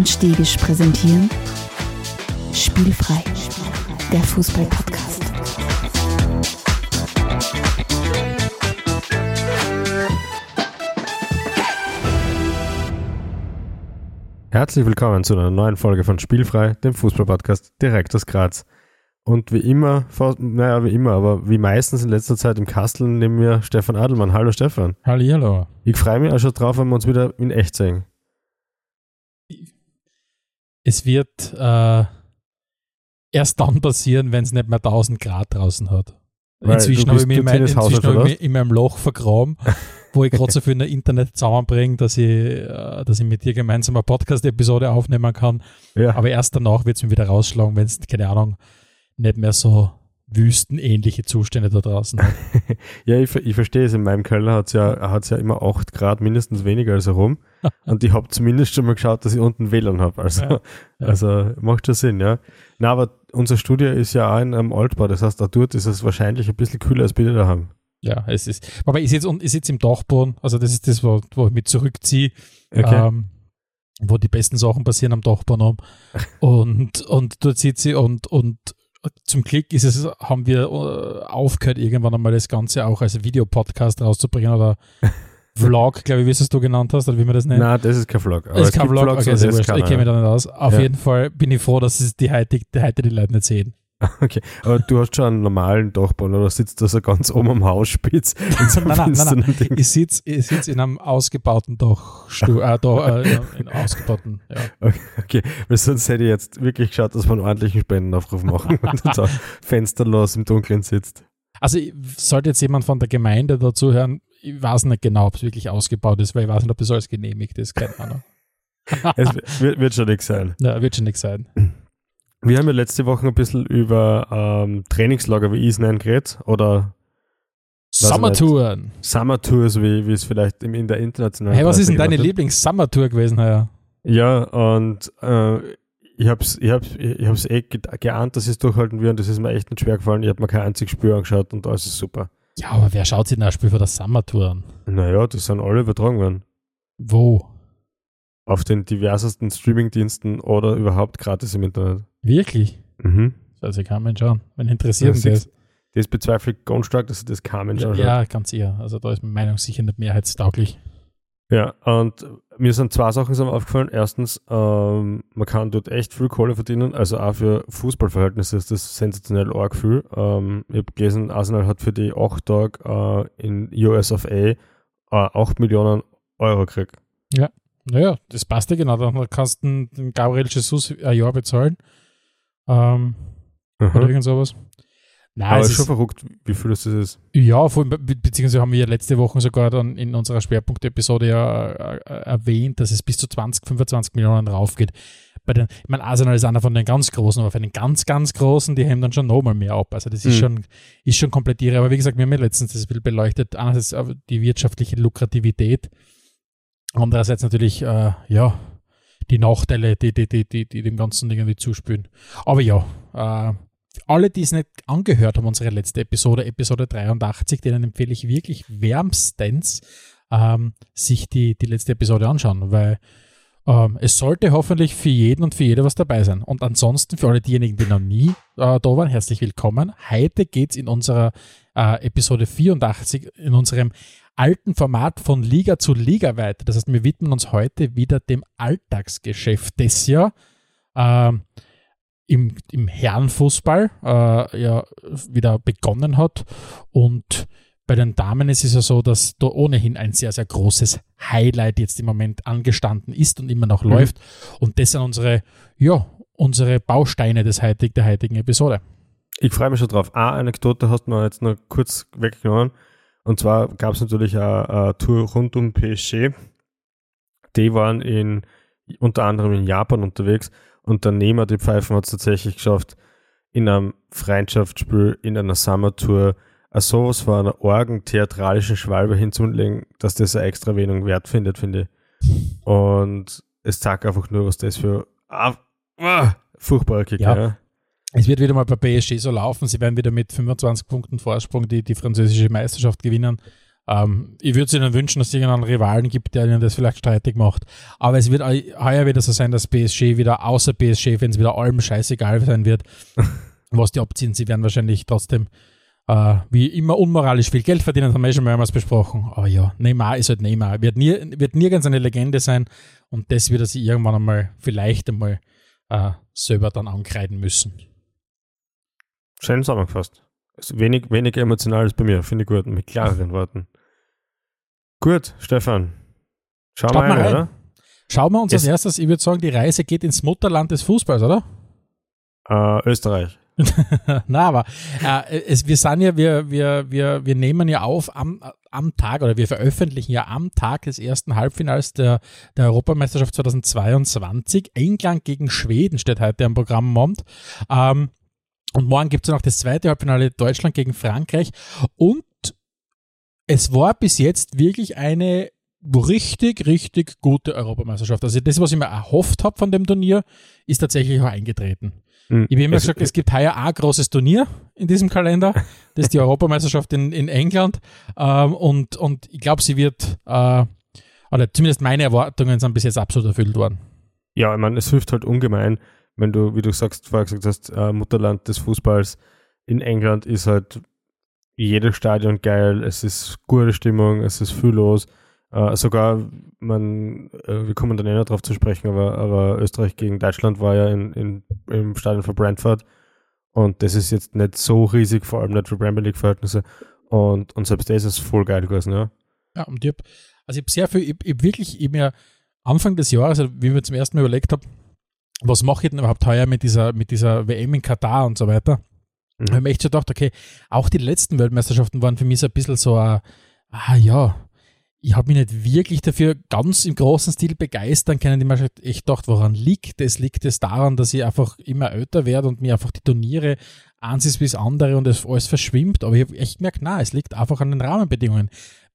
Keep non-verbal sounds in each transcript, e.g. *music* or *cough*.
und Stegisch präsentieren Spielfrei, der Fußball-Podcast. Herzlich willkommen zu einer neuen Folge von Spielfrei, dem Fußball-Podcast direkt aus Graz. Und wie immer, naja, wie immer, aber wie meistens in letzter Zeit im Kastel nehmen wir Stefan Adelmann. Hallo Stefan. Hallo. Ich freue mich auch schon drauf, wenn wir uns wieder in echt sehen. Es wird äh, erst dann passieren, wenn es nicht mehr 1000 Grad draußen hat. Weil inzwischen habe ich mich in, mein, inzwischen habe ich in meinem Loch vergraben, *laughs* wo ich gerade so viel in der Internet zusammenbringe, dass ich, äh, dass ich mit dir gemeinsam eine Podcast-Episode aufnehmen kann. Ja. Aber erst danach wird es mir wieder rausschlagen, wenn es, keine Ahnung, nicht mehr so wüstenähnliche Zustände da draußen hat. *laughs* Ja, ich, ich verstehe es. In meinem Keller hat es ja, hat's ja immer 8 Grad mindestens weniger als herum. *laughs* Und ich habe zumindest schon mal geschaut, dass ich unten WLAN habe. Also, Ja, ja. also macht schon Sinn, ja. Na, aber unser Studio ist ja auch in einem Altbau. Das heißt, da dort ist es wahrscheinlich ein bisschen kühler als dir daheim. Ja, es ist. Aber ich sitze ich im Dachboden, also das ist das, wo, wo ich mich zurückziehe, Okay. ähm, wo die besten Sachen passieren am Dachboden. *laughs* Und, und dort sitze ich und, und zum Glück ist es, haben wir äh, aufgehört, irgendwann einmal das Ganze auch als Videopodcast rauszubringen oder *laughs* Vlog, glaube ich, wie es du genannt hast, oder wie man das nennt. Nein, das ist kein Vlog. Aber das es ist kein Vlog, Vlogs, okay, aber sehr das wurscht. Ich kenne mich da nicht aus. Auf Ja. jeden Fall bin ich froh, dass es die heute, die, heute die Leute nicht sehen. *laughs* Okay, aber du hast schon einen normalen Dachboden oder sitzt da so ganz oben am Hausspitz so Nein, nein, nein, finsteren Ding? Ich sitze ich sitz in einem ausgebauten Dachstuhl, äh, da, äh, in einem ausgebauten, ja. Okay, okay, weil sonst hätte ich jetzt wirklich geschaut, dass wir einen ordentlichen Spendenaufruf machen und dann so fensterlos im Dunkeln sitzt. Also sollte jetzt jemand von der Gemeinde dazu hören, ich weiß nicht genau, ob es wirklich ausgebaut ist, weil ich weiß nicht, ob es alles genehmigt ist, keine Ahnung. Es wird, wird schon nichts sein. Ja, wird schon nichts sein. *clears throat* Wir haben ja letzte Woche ein bisschen über ähm, Trainingslager, wie ich es nenne, geredet oder ich Sommertouren. Summer Tours, wie, wie es vielleicht in der internationalen Hey, was ist denn deine. Lieblings-Summertour gewesen, heuer? Ja, und äh, ich hab's, ich hab's, ich hab's eh ge geahnt, dass ich es durchhalten will und das ist mir echt nicht schwer gefallen. Ich habe mir kein einziges Spiel angeschaut und alles ist super. Ja, aber wer schaut sich denn ein Spiel von der Summertour an? Naja, die sind alle übertragen worden. Wo? Auf den diversesten Streamingdiensten oder überhaupt gratis im Internet. Wirklich? Mhm. Sich kein Mensch schauen. Wenn interessiert Ja, das. Das bezweifle ich ganz stark, dass das kein Mensch anschaut. Ja, ganz eher. Also da ist meine Meinung sicher nicht mehrheitstauglich. Ja, und mir sind zwei Sachen sind aufgefallen. Erstens, ähm, man kann dort echt viel Kohle verdienen. Also auch für Fußballverhältnisse ist das sensationell arg viel. Ähm, ich habe gelesen, Arsenal hat für die acht Tage äh, in US of A äh, 8 Millionen Euro gekriegt. Naja, das passt ja genau. Dann kannst du den, Gabriel Jesus ein Jahr bezahlen. Ähm, oder irgend sowas. Nein, Aber es ist schon verrückt, wie viel das ist. ja, vor allem, be beziehungsweise haben wir ja letzte Woche sogar dann in unserer Schwerpunkt-Episode ja äh, äh, erwähnt, dass es bis zu 20, 25 Millionen raufgeht. Bei den, ich meine, Arsenal ist einer von den ganz Großen, aber für den ganz, ganz Großen, die haben dann schon nochmal mehr ab. Also das ist, Mhm. schon, ist schon komplett irre. Aber wie gesagt, wir haben ja letztens das Bild beleuchtet. Einerseits äh, die wirtschaftliche Lukrativität, andererseits natürlich, äh, ja, die Nachteile, die, die, die, die, die dem Ganzen irgendwie zuspülen. Aber ja, äh, alle, die es nicht angehört haben, unsere letzte Episode, Episode 83, denen empfehle ich wirklich wärmstens, ähm, sich die, die letzte Episode anschauen, weil ähm, es sollte hoffentlich für jeden und für jede was dabei sein. Und ansonsten für alle diejenigen, die noch nie äh, da waren, herzlich willkommen. Heute geht es in unserer äh, Episode 84, in unserem alten Format von Liga zu Liga weiter. Das heißt, wir widmen uns heute wieder dem Alltagsgeschäft, das ja ähm, im, im Herrenfußball äh, ja wieder begonnen hat. Und bei den Damen ist es ja so, dass da ohnehin ein sehr, sehr großes Highlight jetzt im Moment angestanden ist und immer noch Mhm. läuft. Und das sind unsere, ja, unsere Bausteine des heutig, der heutigen Episode. Ich freue mich schon drauf. Eine Anekdote hast du mir jetzt noch kurz weggenommen. Und zwar gab es natürlich eine, eine Tour rund um PSG. Die waren in, unter anderem in Japan unterwegs und der Nehmer, die Pfeifen, hat es tatsächlich geschafft, in einem Freundschaftsspiel, in einer Summertour, a sowas von einer orgen theatralischen Schwalbe hinzulegen, dass das eine extra Erwähnung wert findet, finde ich. Und es zeigt einfach nur, was das für ah, ah, furchtbarer Kick Ja. ja. Es wird wieder mal bei PSG so laufen. Sie werden wieder mit 25 Punkten Vorsprung die, die französische Meisterschaft gewinnen. Ähm, ich würde es ihnen wünschen, dass es irgendeinen Rivalen gibt, der ihnen das vielleicht streitig macht. Aber es wird heuer wieder so sein, dass PSG wieder außer PSG-Fans wieder allem scheißegal sein wird, *laughs* was die abziehen. Sie werden wahrscheinlich trotzdem äh, wie immer unmoralisch viel Geld verdienen, haben wir eh schon mehrmals besprochen. Aber ja, Neymar ist halt Neymar. Wird, nie, wird nirgends eine Legende sein und das wird er sich irgendwann einmal, vielleicht einmal äh, selber dann ankreiden müssen. Schön zusammengefasst. Also wenig, wenig emotionales bei mir, finde ich gut, mit klareren Worten. Gut, Stefan. Schauen wir rein, oder? Schauen wir uns es als erstes, ich würde sagen, die Reise geht ins Mutterland des Fußballs, oder? Äh, Österreich. *laughs* Na, aber äh, es, wir sind ja, wir, wir, wir, wir nehmen ja auf am, am Tag oder wir veröffentlichen ja am Tag des ersten Halbfinals der, der Europameisterschaft 2022. England gegen Schweden steht heute am Programm Ähm, und morgen gibt es noch das zweite Halbfinale Deutschland gegen Frankreich. Und es war bis jetzt wirklich eine richtig, richtig gute Europameisterschaft. Also das, was ich mir erhofft habe von dem Turnier, ist tatsächlich auch eingetreten. Mhm. Ich habe immer es, gesagt, es gibt heuer ein großes Turnier in diesem Kalender. *laughs* Das ist die Europameisterschaft in, in England. Ähm, und, und ich glaube, sie wird, äh, oder zumindest meine Erwartungen sind bis jetzt absolut erfüllt worden. Ja, ich meine, es hilft halt ungemein, wenn du, wie du sagst, vorher gesagt hast, äh, Mutterland des Fußballs in England ist halt jedes Stadion geil, es ist gute Stimmung, es ist viel los. Uh, sogar, man, uh, wir kommen dann eh noch drauf zu sprechen, aber, aber Österreich gegen Deutschland war ja in, in, im Stadion von Brentford und das ist jetzt nicht so riesig, vor allem nicht für Premier League-Verhältnisse und, und selbst das ist voll geil gewesen, ja. Ja, und ich habe also ich hab sehr viel, ich, ich wirklich, ich mir Anfang des Jahres, also wie mir zum ersten Mal überlegt habe, was mache ich denn überhaupt heuer mit dieser, mit dieser WM in Katar und so weiter, mhm. habe ich mir echt schon gedacht, okay, auch die letzten Weltmeisterschaften waren für mich so ein bisschen so ein, ah ja, ich habe mich nicht wirklich dafür ganz im großen Stil begeistern können. Ich mir echt gedacht, woran liegt es? Liegt es daran, dass ich einfach immer älter werde und mir einfach die Turniere eins ist bis andere und es alles verschwimmt? Aber ich habe echt gemerkt, na, es liegt einfach an den Rahmenbedingungen.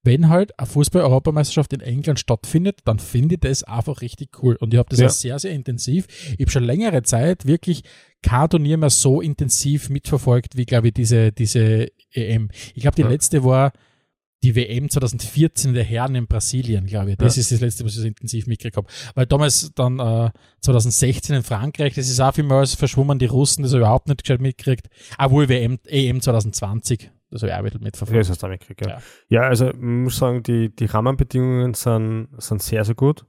Wenn halt eine Fußball-Europameisterschaft in England stattfindet, dann finde ich das einfach richtig cool. Und ich habe das ja. auch sehr, sehr intensiv. Ich habe schon längere Zeit wirklich kein Turnier mehr so intensiv mitverfolgt, wie, glaube ich, diese, diese EM. Ich glaube, die ja. letzte war die WM 2014 der Herren in Brasilien, glaube ich. Das ja. ist das letzte, was ich so intensiv mitgekriegt habe. Weil damals dann äh, 2016 in Frankreich, das ist auch vielmals verschwommen, die Russen, das habe ich überhaupt nicht gescheit mitgekriegt. Obwohl WM, EM 2020, das habe ich auch bisschen mitverfolgt. Das hast du mitgekriegt, ja. ja. Ja, also ich muss sagen, die, die Rahmenbedingungen sind, sind sehr, sehr gut.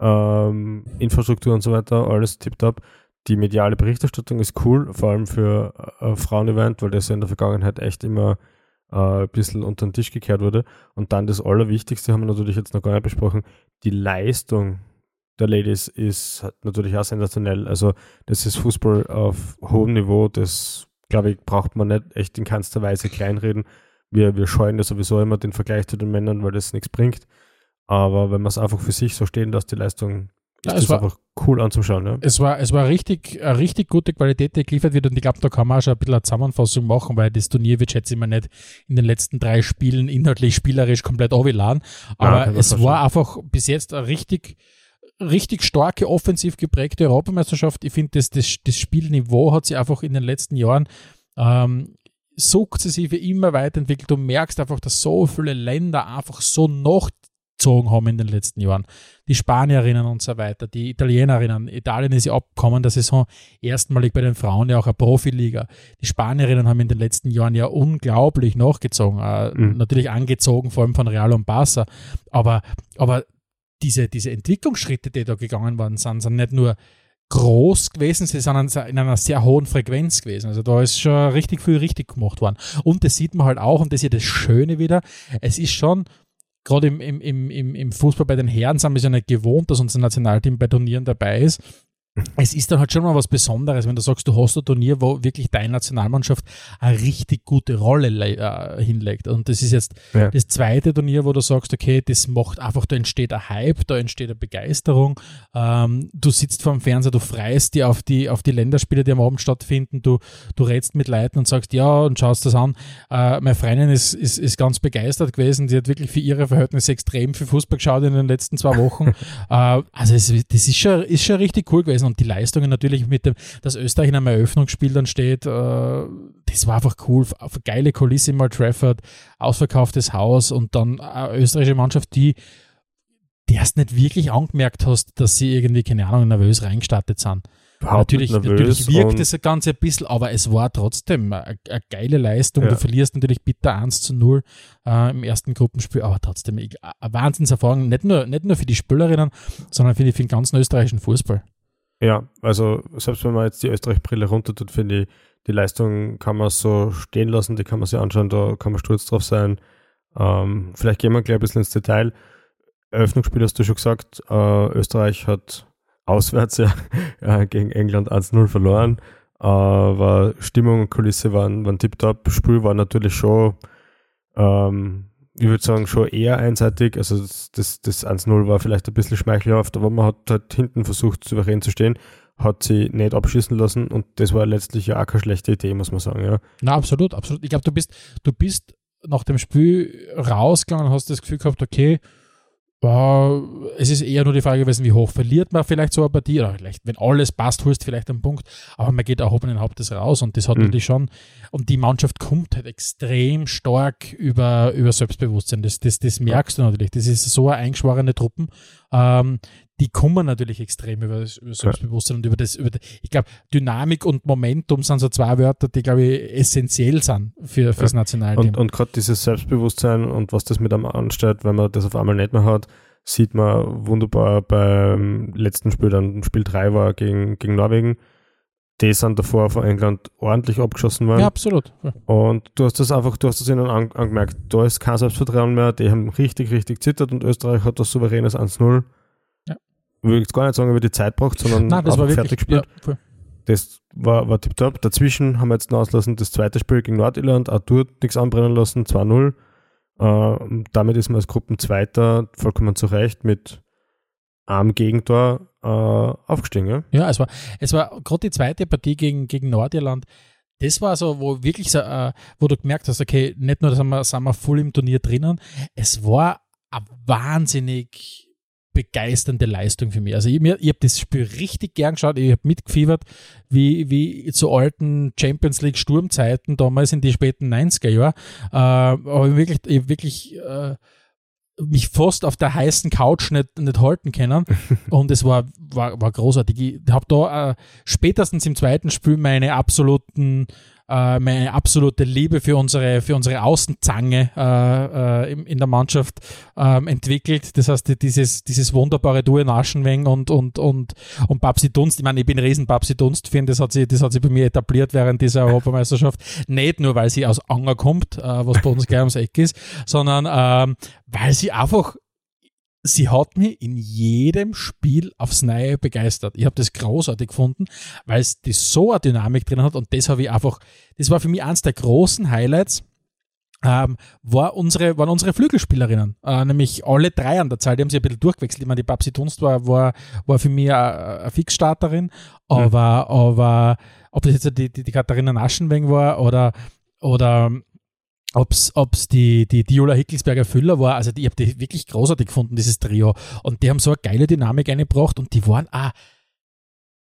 Ähm, Infrastruktur und so weiter, alles tipptopp. Die mediale Berichterstattung ist cool, vor allem für ein Frauenevent, weil das ja in der Vergangenheit echt immer äh, ein bisschen unter den Tisch gekehrt wurde. Und dann das Allerwichtigste haben wir natürlich jetzt noch gar nicht besprochen, die Leistung der Ladies ist natürlich auch sensationell. Also das ist Fußball auf hohem Niveau, das glaube ich, braucht man nicht echt in keinster Weise kleinreden. Wir, wir scheuen ja sowieso immer den Vergleich zu den Männern, weil das nichts bringt. Aber wenn man es einfach für sich so stehen lässt, die Leistung ja, es war einfach cool anzuschauen. Ja. Es war, es war richtig, eine richtig gute Qualität, die geliefert wird und ich glaube, da kann man auch schon ein bisschen eine Zusammenfassung machen, weil das Turnier wird, ich mal, nicht in den letzten drei Spielen inhaltlich, spielerisch komplett aufgeladen. Aber ja, es war einfach bis jetzt eine richtig, richtig starke, offensiv geprägte Europameisterschaft. Ich finde, das, das, das Spielniveau hat sich einfach in den letzten Jahren ähm, sukzessive immer weiterentwickelt. Du merkst einfach, dass so viele Länder einfach so noch gezogen haben in den letzten Jahren. Die Spanierinnen und so weiter, die Italienerinnen. Italien ist ja abgekommen der Saison erstmalig bei den Frauen ja auch eine Profiliga. Die Spanierinnen haben in den letzten Jahren ja unglaublich nachgezogen. Äh, mhm. Natürlich angezogen, vor allem von Real und Barca. Aber, aber diese, diese Entwicklungsschritte, die da gegangen worden sind, sind nicht nur groß gewesen, sie sind in einer sehr hohen Frequenz gewesen. Also da ist schon richtig viel richtig gemacht worden. Und das sieht man halt auch, und das ist ja das Schöne wieder, es ist schon gerade im, im, im, im Fußball bei den Herren sind wir ja nicht gewohnt, dass unser Nationalteam bei Turnieren dabei ist es ist dann halt schon mal was Besonderes, wenn du sagst, du hast ein Turnier, wo wirklich deine Nationalmannschaft eine richtig gute Rolle äh, hinlegt. Und das ist jetzt ja. das zweite Turnier, wo du sagst, okay, das macht einfach, da entsteht ein Hype, da entsteht eine Begeisterung. Ähm, du sitzt vor dem Fernseher, du freust dir auf die, auf die Länderspiele, die am Abend stattfinden, du, du redst mit Leuten und sagst, ja, und schaust das an. Äh, meine Freundin ist, ist, ist ganz begeistert gewesen, die hat wirklich für ihre Verhältnisse extrem viel Fußball geschaut in den letzten zwei Wochen. *laughs* äh, also es, das ist schon, ist schon richtig cool gewesen. Gewesen und die Leistungen natürlich mit dem, dass Österreich in einem Eröffnungsspiel dann steht, äh, das war einfach cool. Geile Kulisse im Trafford, ausverkauftes Haus und dann eine österreichische Mannschaft, die die erst nicht wirklich angemerkt hast, dass sie irgendwie, keine Ahnung, nervös reingestartet sind. Natürlich, natürlich wirkt das Ganze ein bisschen, aber es war trotzdem eine, eine geile Leistung. Ja. Du verlierst natürlich bitter 1 zu 0 äh, im ersten Gruppenspiel, aber trotzdem eine Wahnsinnserfahrung, nicht nur, nicht nur für die Spielerinnen, sondern für, für den ganzen österreichischen Fußball. Ja, also selbst wenn man jetzt die Österreich-Brille runter tut, finde ich, die Leistung kann man so stehen lassen, die kann man sich anschauen, da kann man stolz drauf sein. Ähm, vielleicht gehen wir gleich ein bisschen ins Detail. Eröffnungsspiel hast du schon gesagt, äh, Österreich hat auswärts *laughs* ja äh, gegen England 1-0 verloren. Aber Stimmung und Kulisse waren, waren tiptop. Spiel war natürlich schon, ähm, ich würde sagen, schon eher einseitig. Also das, das, das 1-0 war vielleicht ein bisschen schmeichelhaft, aber man hat halt hinten versucht, souverän zu stehen, hat sie nicht abschießen lassen und das war letztlich ja auch keine schlechte Idee, muss man sagen. Ja. Na, absolut, absolut. Ich glaube, du bist, du bist nach dem Spiel rausgegangen und hast das Gefühl gehabt, okay, es ist eher nur die Frage gewesen, wie hoch verliert man vielleicht so eine Partie, oder vielleicht, wenn alles passt, holst du vielleicht einen Punkt, aber man geht erhobenen Hauptes raus und das hat mhm. natürlich schon, und die Mannschaft kommt halt extrem stark über, über Selbstbewusstsein, das, das, das merkst du natürlich, das ist so eine eingeschworene Truppen, ähm, die kommen natürlich extrem über das über Selbstbewusstsein ja. und über das, über, ich glaube, Dynamik und Momentum sind so zwei Wörter, die, glaube ich, essentiell sind für, fürs ja. Nationalteam. Und, und gerade dieses Selbstbewusstsein und was das mit einem anstellt, wenn man das auf einmal nicht mehr hat, sieht man wunderbar beim letzten Spiel, dann Spiel 3 war gegen, gegen Norwegen. Die sind davor von England ordentlich abgeschossen worden. Ja, absolut. Ja. Und du hast das einfach, du hast das ihnen an, angemerkt. Da ist kein Selbstvertrauen mehr. Die haben richtig, richtig zittert und Österreich hat das souveränes 1-0 würde jetzt gar nicht sagen, über die Zeit braucht, sondern Nein, das war wirklich, fertig gespielt. Ja, das war, war tipptopp. Dazwischen haben wir jetzt auslassen das zweite Spiel gegen Nordirland, auch dort nichts anbrennen lassen, 2-0. Äh, damit ist man als Gruppenzweiter vollkommen zurecht mit einem Gegentor äh, aufgestiegen. Ja? ja, es war, es war gerade die zweite Partie gegen, gegen Nordirland. Das war so, wo wirklich so, äh, wo du gemerkt hast, okay, nicht nur sind wir, sind wir voll im Turnier drinnen, es war ein wahnsinnig begeisternde Leistung für mich. Also ich, ich habe das Spiel richtig gern geschaut, ich habe mitgefiebert, wie, wie zu alten Champions League Sturmzeiten damals in die späten 90er Jahre. Äh, aber ich wirklich, ich wirklich äh, mich fast auf der heißen Couch nicht, nicht halten können. *laughs* Und es war, war, war großartig. Ich habe da äh, spätestens im zweiten Spiel meine absoluten äh, meine absolute Liebe für unsere, für unsere Außenzange äh, äh, in, in der Mannschaft ähm, entwickelt. Das heißt, dieses, dieses wunderbare Duo Naschenweng und, und, und, und Babsi Dunst. Ich meine, ich bin ein riesen Babsi Dunst-Fan, das hat sie, das hat sie bei mir etabliert während dieser *laughs* Europameisterschaft. Nicht nur, weil sie aus Anger kommt, äh, was bei uns gleich ums Eck ist, sondern ähm, weil sie einfach sie hat mich in jedem Spiel aufs Neue begeistert. Ich habe das großartig gefunden, weil es das so eine Dynamik drin hat und das habe ich einfach, das war für mich eins der großen Highlights. Ähm, war unsere, waren unsere Flügelspielerinnen, äh, nämlich alle drei an der Zahl, die haben sich ein bisschen durchgewechselt. Ich meine, die Babsi Dunst war, war, war für mich eine, Fixstarterin, aber, mhm. aber ob das jetzt die, die, die Katharina Naschenweng war oder, oder ob es die, die Diola Hickelsberger Füller war, also die, ich habe die wirklich großartig gefunden, dieses Trio. Und die haben so eine geile Dynamik eingebracht und die waren auch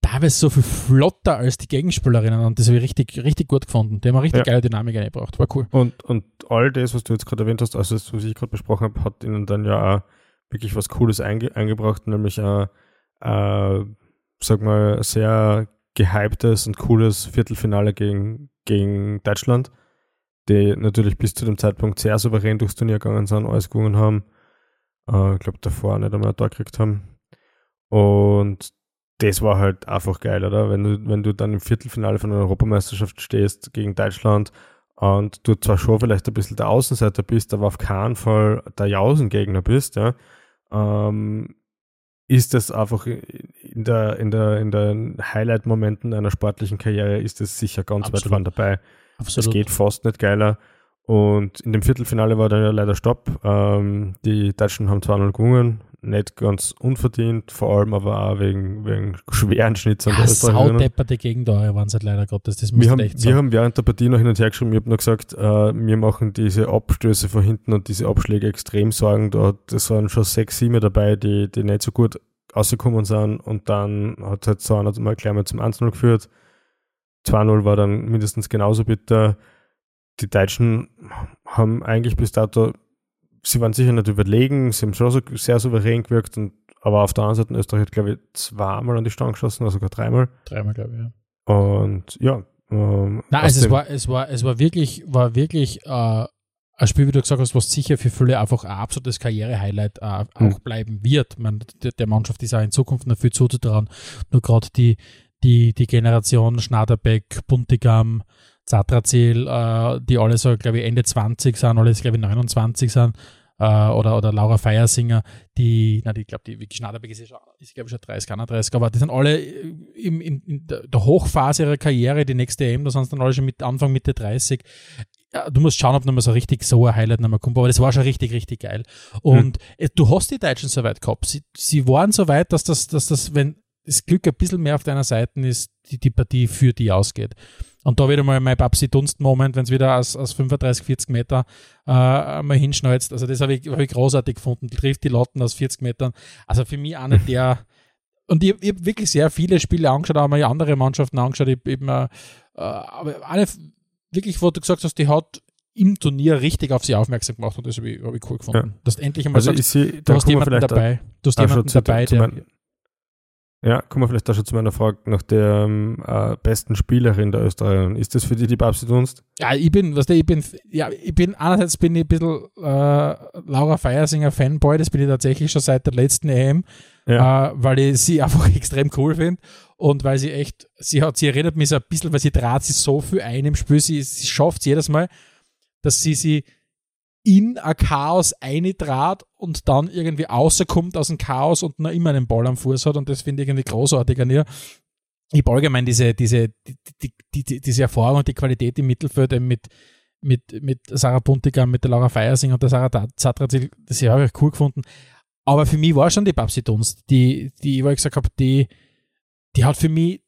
teilweise so viel flotter als die Gegenspielerinnen und das habe ich richtig, richtig gut gefunden. Die haben eine richtig ja. geile Dynamik eingebracht, war cool. Und, und all das, was du jetzt gerade erwähnt hast, also das, was ich gerade besprochen habe, hat ihnen dann ja auch wirklich was Cooles einge eingebracht, nämlich ein, äh, sag mal, sehr gehyptes und cooles Viertelfinale gegen, gegen Deutschland die natürlich bis zu dem Zeitpunkt sehr souverän durchs Turnier gegangen sind, alles gewonnen haben. Äh, ich glaube, davor nicht einmal da gekriegt haben. Und das war halt einfach geil, oder? Wenn du, wenn du dann im Viertelfinale von einer Europameisterschaft stehst gegen Deutschland und du zwar schon vielleicht ein bisschen der Außenseiter bist, aber auf keinen Fall der Jausengegner bist, ja, ähm, ist das einfach in der, in der, in den Highlight-Momenten einer sportlichen Karriere ist es sicher ganz Absolut. weit vorne dabei. Absolut. Es geht fast nicht geiler. Und in dem Viertelfinale war dann ja leider Stopp. Ähm, die Deutschen haben 2-0 gewonnen, nicht ganz unverdient, vor allem aber auch wegen, wegen schweren Schnitts an der Saudepperte Gegentore waren es halt leider Gottes, das wir haben, echt Wir haben während der Partie noch hin und her geschrieben, ich habe nur gesagt, äh, mir machen diese Abstöße von hinten und diese Abschläge extrem Sorgen. Da, das waren schon sechs, sieben dabei, die, die nicht so gut rausgekommen sind und dann hat halt so einer mal gleich mal zum 1-0 geführt. 2-0 war dann mindestens genauso bitter. Die Deutschen haben eigentlich bis dato, sie waren sicher nicht überlegen, sie haben schon so sehr souverän gewirkt, und, aber auf der anderen Seite Österreich hat, glaube ich, zweimal an die Stange geschossen, oder sogar dreimal. Dreimal, glaube ich, ja. Und ja. Ähm, Nein, also es war, es war, es war wirklich, war wirklich äh, ein Spiel, wie du gesagt hast, was sicher für viele einfach ein absolutes Karriere-Highlight äh, mhm. auch bleiben wird. Man, der, der, Mannschaft ist auch in Zukunft noch viel zuzutrauen. Nur gerade die, die, die Generation Schnaderbeck, Buntigam, Zatrazil, äh, die alle so, glaube ich, Ende 20 sind, alle, glaube ich, 29 sind, äh, oder, oder Laura Feiersinger, die, na, die, ich glaube, die Vicky Schnaderbeck ist, ist glaube ich, schon 30, 31, aber die sind alle im, in, in der Hochphase ihrer Karriere, die nächste EM, da sind sie dann alle schon mit Anfang, Mitte 30 ja, du musst schauen, ob nochmal so richtig so ein Highlight nochmal kommt, aber das war schon richtig, richtig geil. Und mhm. du hast die Deutschen so weit gehabt. Sie, sie waren so weit, dass das, dass das, wenn das Glück ein bisschen mehr auf deiner Seite ist, die, die Partie für die ausgeht. Und da wieder mal mein Babsi-Dunst-Moment, wenn es wieder aus, aus 35, 40 Meter äh, mal hinschneuzt. Also das habe ich, hab ich großartig gefunden. Die trifft die Lotten aus 40 Metern. Also für mich einer der *laughs* und ich, ich habe wirklich sehr viele Spiele angeschaut, auch mal andere Mannschaften angeschaut. Ich, eben, äh, aber eine wirklich, wo du gesagt hast, die hat im Turnier richtig auf sie aufmerksam gemacht und das habe ich, hab ich cool gefunden. Ja. Dass endlich einmal also sagst, sie, du hast jemanden dabei. Du hast jemanden dabei, der. Mein, ja, kommen wir vielleicht da schon zu meiner Frage nach der ähm, äh, besten Spielerin der Österreicherin. Ist das für dich die Babsi Dunst? Ja, ich bin, was ich bin, ja, ich bin, einerseits bin ich ein bisschen äh, Laura Feiersinger Fanboy, das bin ich tatsächlich schon seit der letzten EM, ja. äh, weil ich sie *laughs* einfach extrem cool finde und weil sie echt, sie hat, sie erinnert mich so ein bisschen, weil sie trat sie so viel ein im Spiel, sie, sie schafft es jedes Mal, dass sie sie in ein Chaos eintrat und dann irgendwie rauskommt aus dem Chaos und noch immer einen Ball am Fuß hat und das finde ich irgendwie großartig an ihr. Ich habe allgemein diese, diese, die, die, die, diese Erfahrung und die Qualität im Mittelfeld mit, mit, mit Sarah Buntigam, mit der Laura Feiersing und der Sarah Zatrazil, das habe ich cool gefunden. Aber für mich war schon die Babsi Dunst, die, die, wo ich gesagt habe, die, die hat für mich,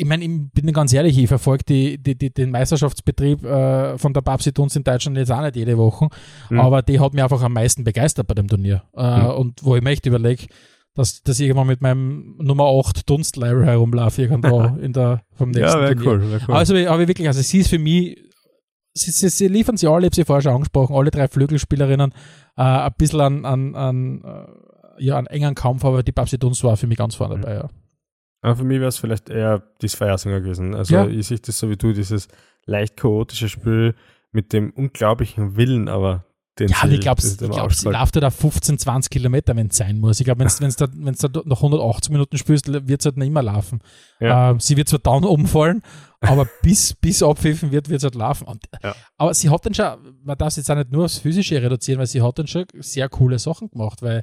ich meine, ich bin ganz ehrlich, ich verfolge die, die, die, den Meisterschaftsbetrieb äh, von der Babsi Dunst in Deutschland jetzt auch nicht jede Woche, mhm. aber die hat mich einfach am meisten begeistert bei dem Turnier. Äh, mhm. Und wo ich mir echt überlege, dass, dass ich irgendwann mit meinem Nummer 8 Dunstleiber herumlaufe, irgendwo *laughs* in der, vom nächsten ja, Turnier. Cool, cool. Also, aber wirklich, also sie ist für mich, sie, sie, sie liefern sie alle, ich habe sie vorher schon angesprochen, alle drei Flügelspielerinnen, äh, ein bisschen an, an, an, äh, ja, an engen Kampf, aber die Babsi Dunst war für mich ganz vorne mhm. dabei, ja. Aber für mich wäre es vielleicht eher das Feiersinger gewesen. Also ja. ich sehe das so wie du, dieses leicht chaotische Spiel mit dem unglaublichen Willen, aber den ja, sie, ich glaube, sie läuft da 15, 20 Kilometer, wenn es sein muss. Ich glaube, wenn es da, wenn's da noch 180 Minuten spielst, wird es halt nicht immer laufen. Ja. Äh, sie wird zwar down umfallen, aber *laughs* bis, bis abpfiffen wird, wird es halt laufen. Und, ja. Aber sie hat dann schon, man darf es jetzt auch nicht nur aufs Physische reduzieren, weil sie hat dann schon sehr coole Sachen gemacht, weil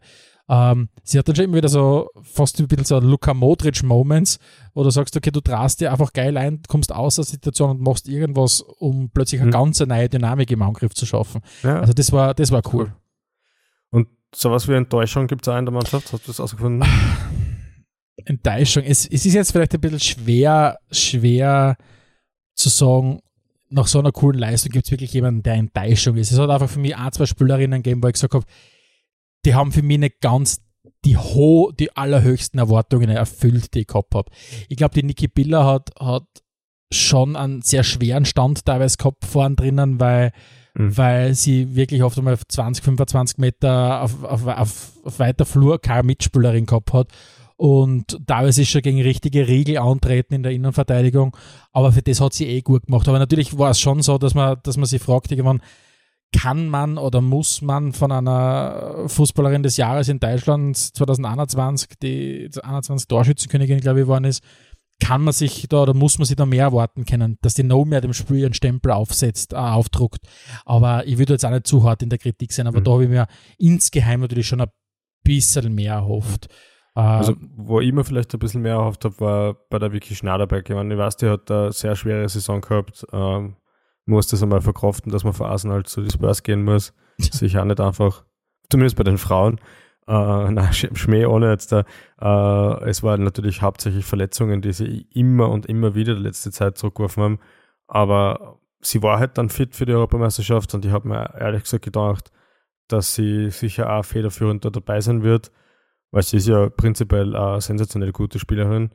ähm, sie hat dann schon immer wieder so fast ein bisschen so Luka Modric-Moments, wo du sagst, okay, du drast dir einfach geil ein, kommst aus der Situation und machst irgendwas, um plötzlich eine mhm. ganz neue Dynamik im Angriff zu schaffen. Ja. Also das war, das war cool. Und sowas wie Enttäuschung gibt es auch in der Mannschaft? Hast du das ausgefunden? *sighs* Enttäuschung. Es, es ist jetzt vielleicht ein bisschen schwer, schwer zu sagen, nach so einer coolen Leistung gibt es wirklich jemanden, der Enttäuschung ist. Es hat einfach für mich ein, zwei Spielerinnen gegeben, wo ich gesagt habe, die haben für mich nicht ganz die ho die allerhöchsten Erwartungen erfüllt, die ich gehabt habe. Ich glaube, die Niki Biller hat, hat schon einen sehr schweren Stand teilweise gehabt vorn drinnen, weil, mhm. weil sie wirklich oft einmal 20, 25 Meter auf, auf, auf, auf weiter Flur keine Mitspielerin gehabt hat und teilweise ist schon gegen richtige Riegel antreten in der Innenverteidigung, aber für das hat sie eh gut gemacht. Aber natürlich war es schon so, dass man, dass man sich fragt, irgendwann, kann man oder muss man von einer Fußballerin des Jahres in Deutschland 2021, die 21 Torschützenkönigin, glaube ich, geworden ist, kann man sich da oder muss man sich da mehr erwarten können, dass die No mehr dem Spiel ihren Stempel aufsetzt, äh, aufdruckt. Aber ich würde jetzt auch nicht zu hart in der Kritik sein, aber mhm. da habe ich mir insgeheim natürlich schon ein bisschen mehr erhofft. Äh, also, wo ich mir vielleicht ein bisschen mehr erhofft habe, war bei der Vicky Schnaderberg. Ich meine, ich weiß, die hat eine sehr schwere Saison gehabt. Ähm, muss das einmal verkraften, dass man von Arsenal zu die Spurs gehen muss. *laughs* Sicher auch nicht einfach. Zumindest bei den Frauen. Äh, *laughs* na, Schmäh ohne jetzt da. Äh, es waren natürlich hauptsächlich Verletzungen, die sie immer und immer wieder die letzte Zeit zurückgeworfen haben. Aber sie war halt dann fit für die Europameisterschaft und ich habe mir ehrlich gesagt gedacht, dass sie sicher auch federführend da dabei sein wird, weil sie ist ja prinzipiell eine sensationell gute Spielerin.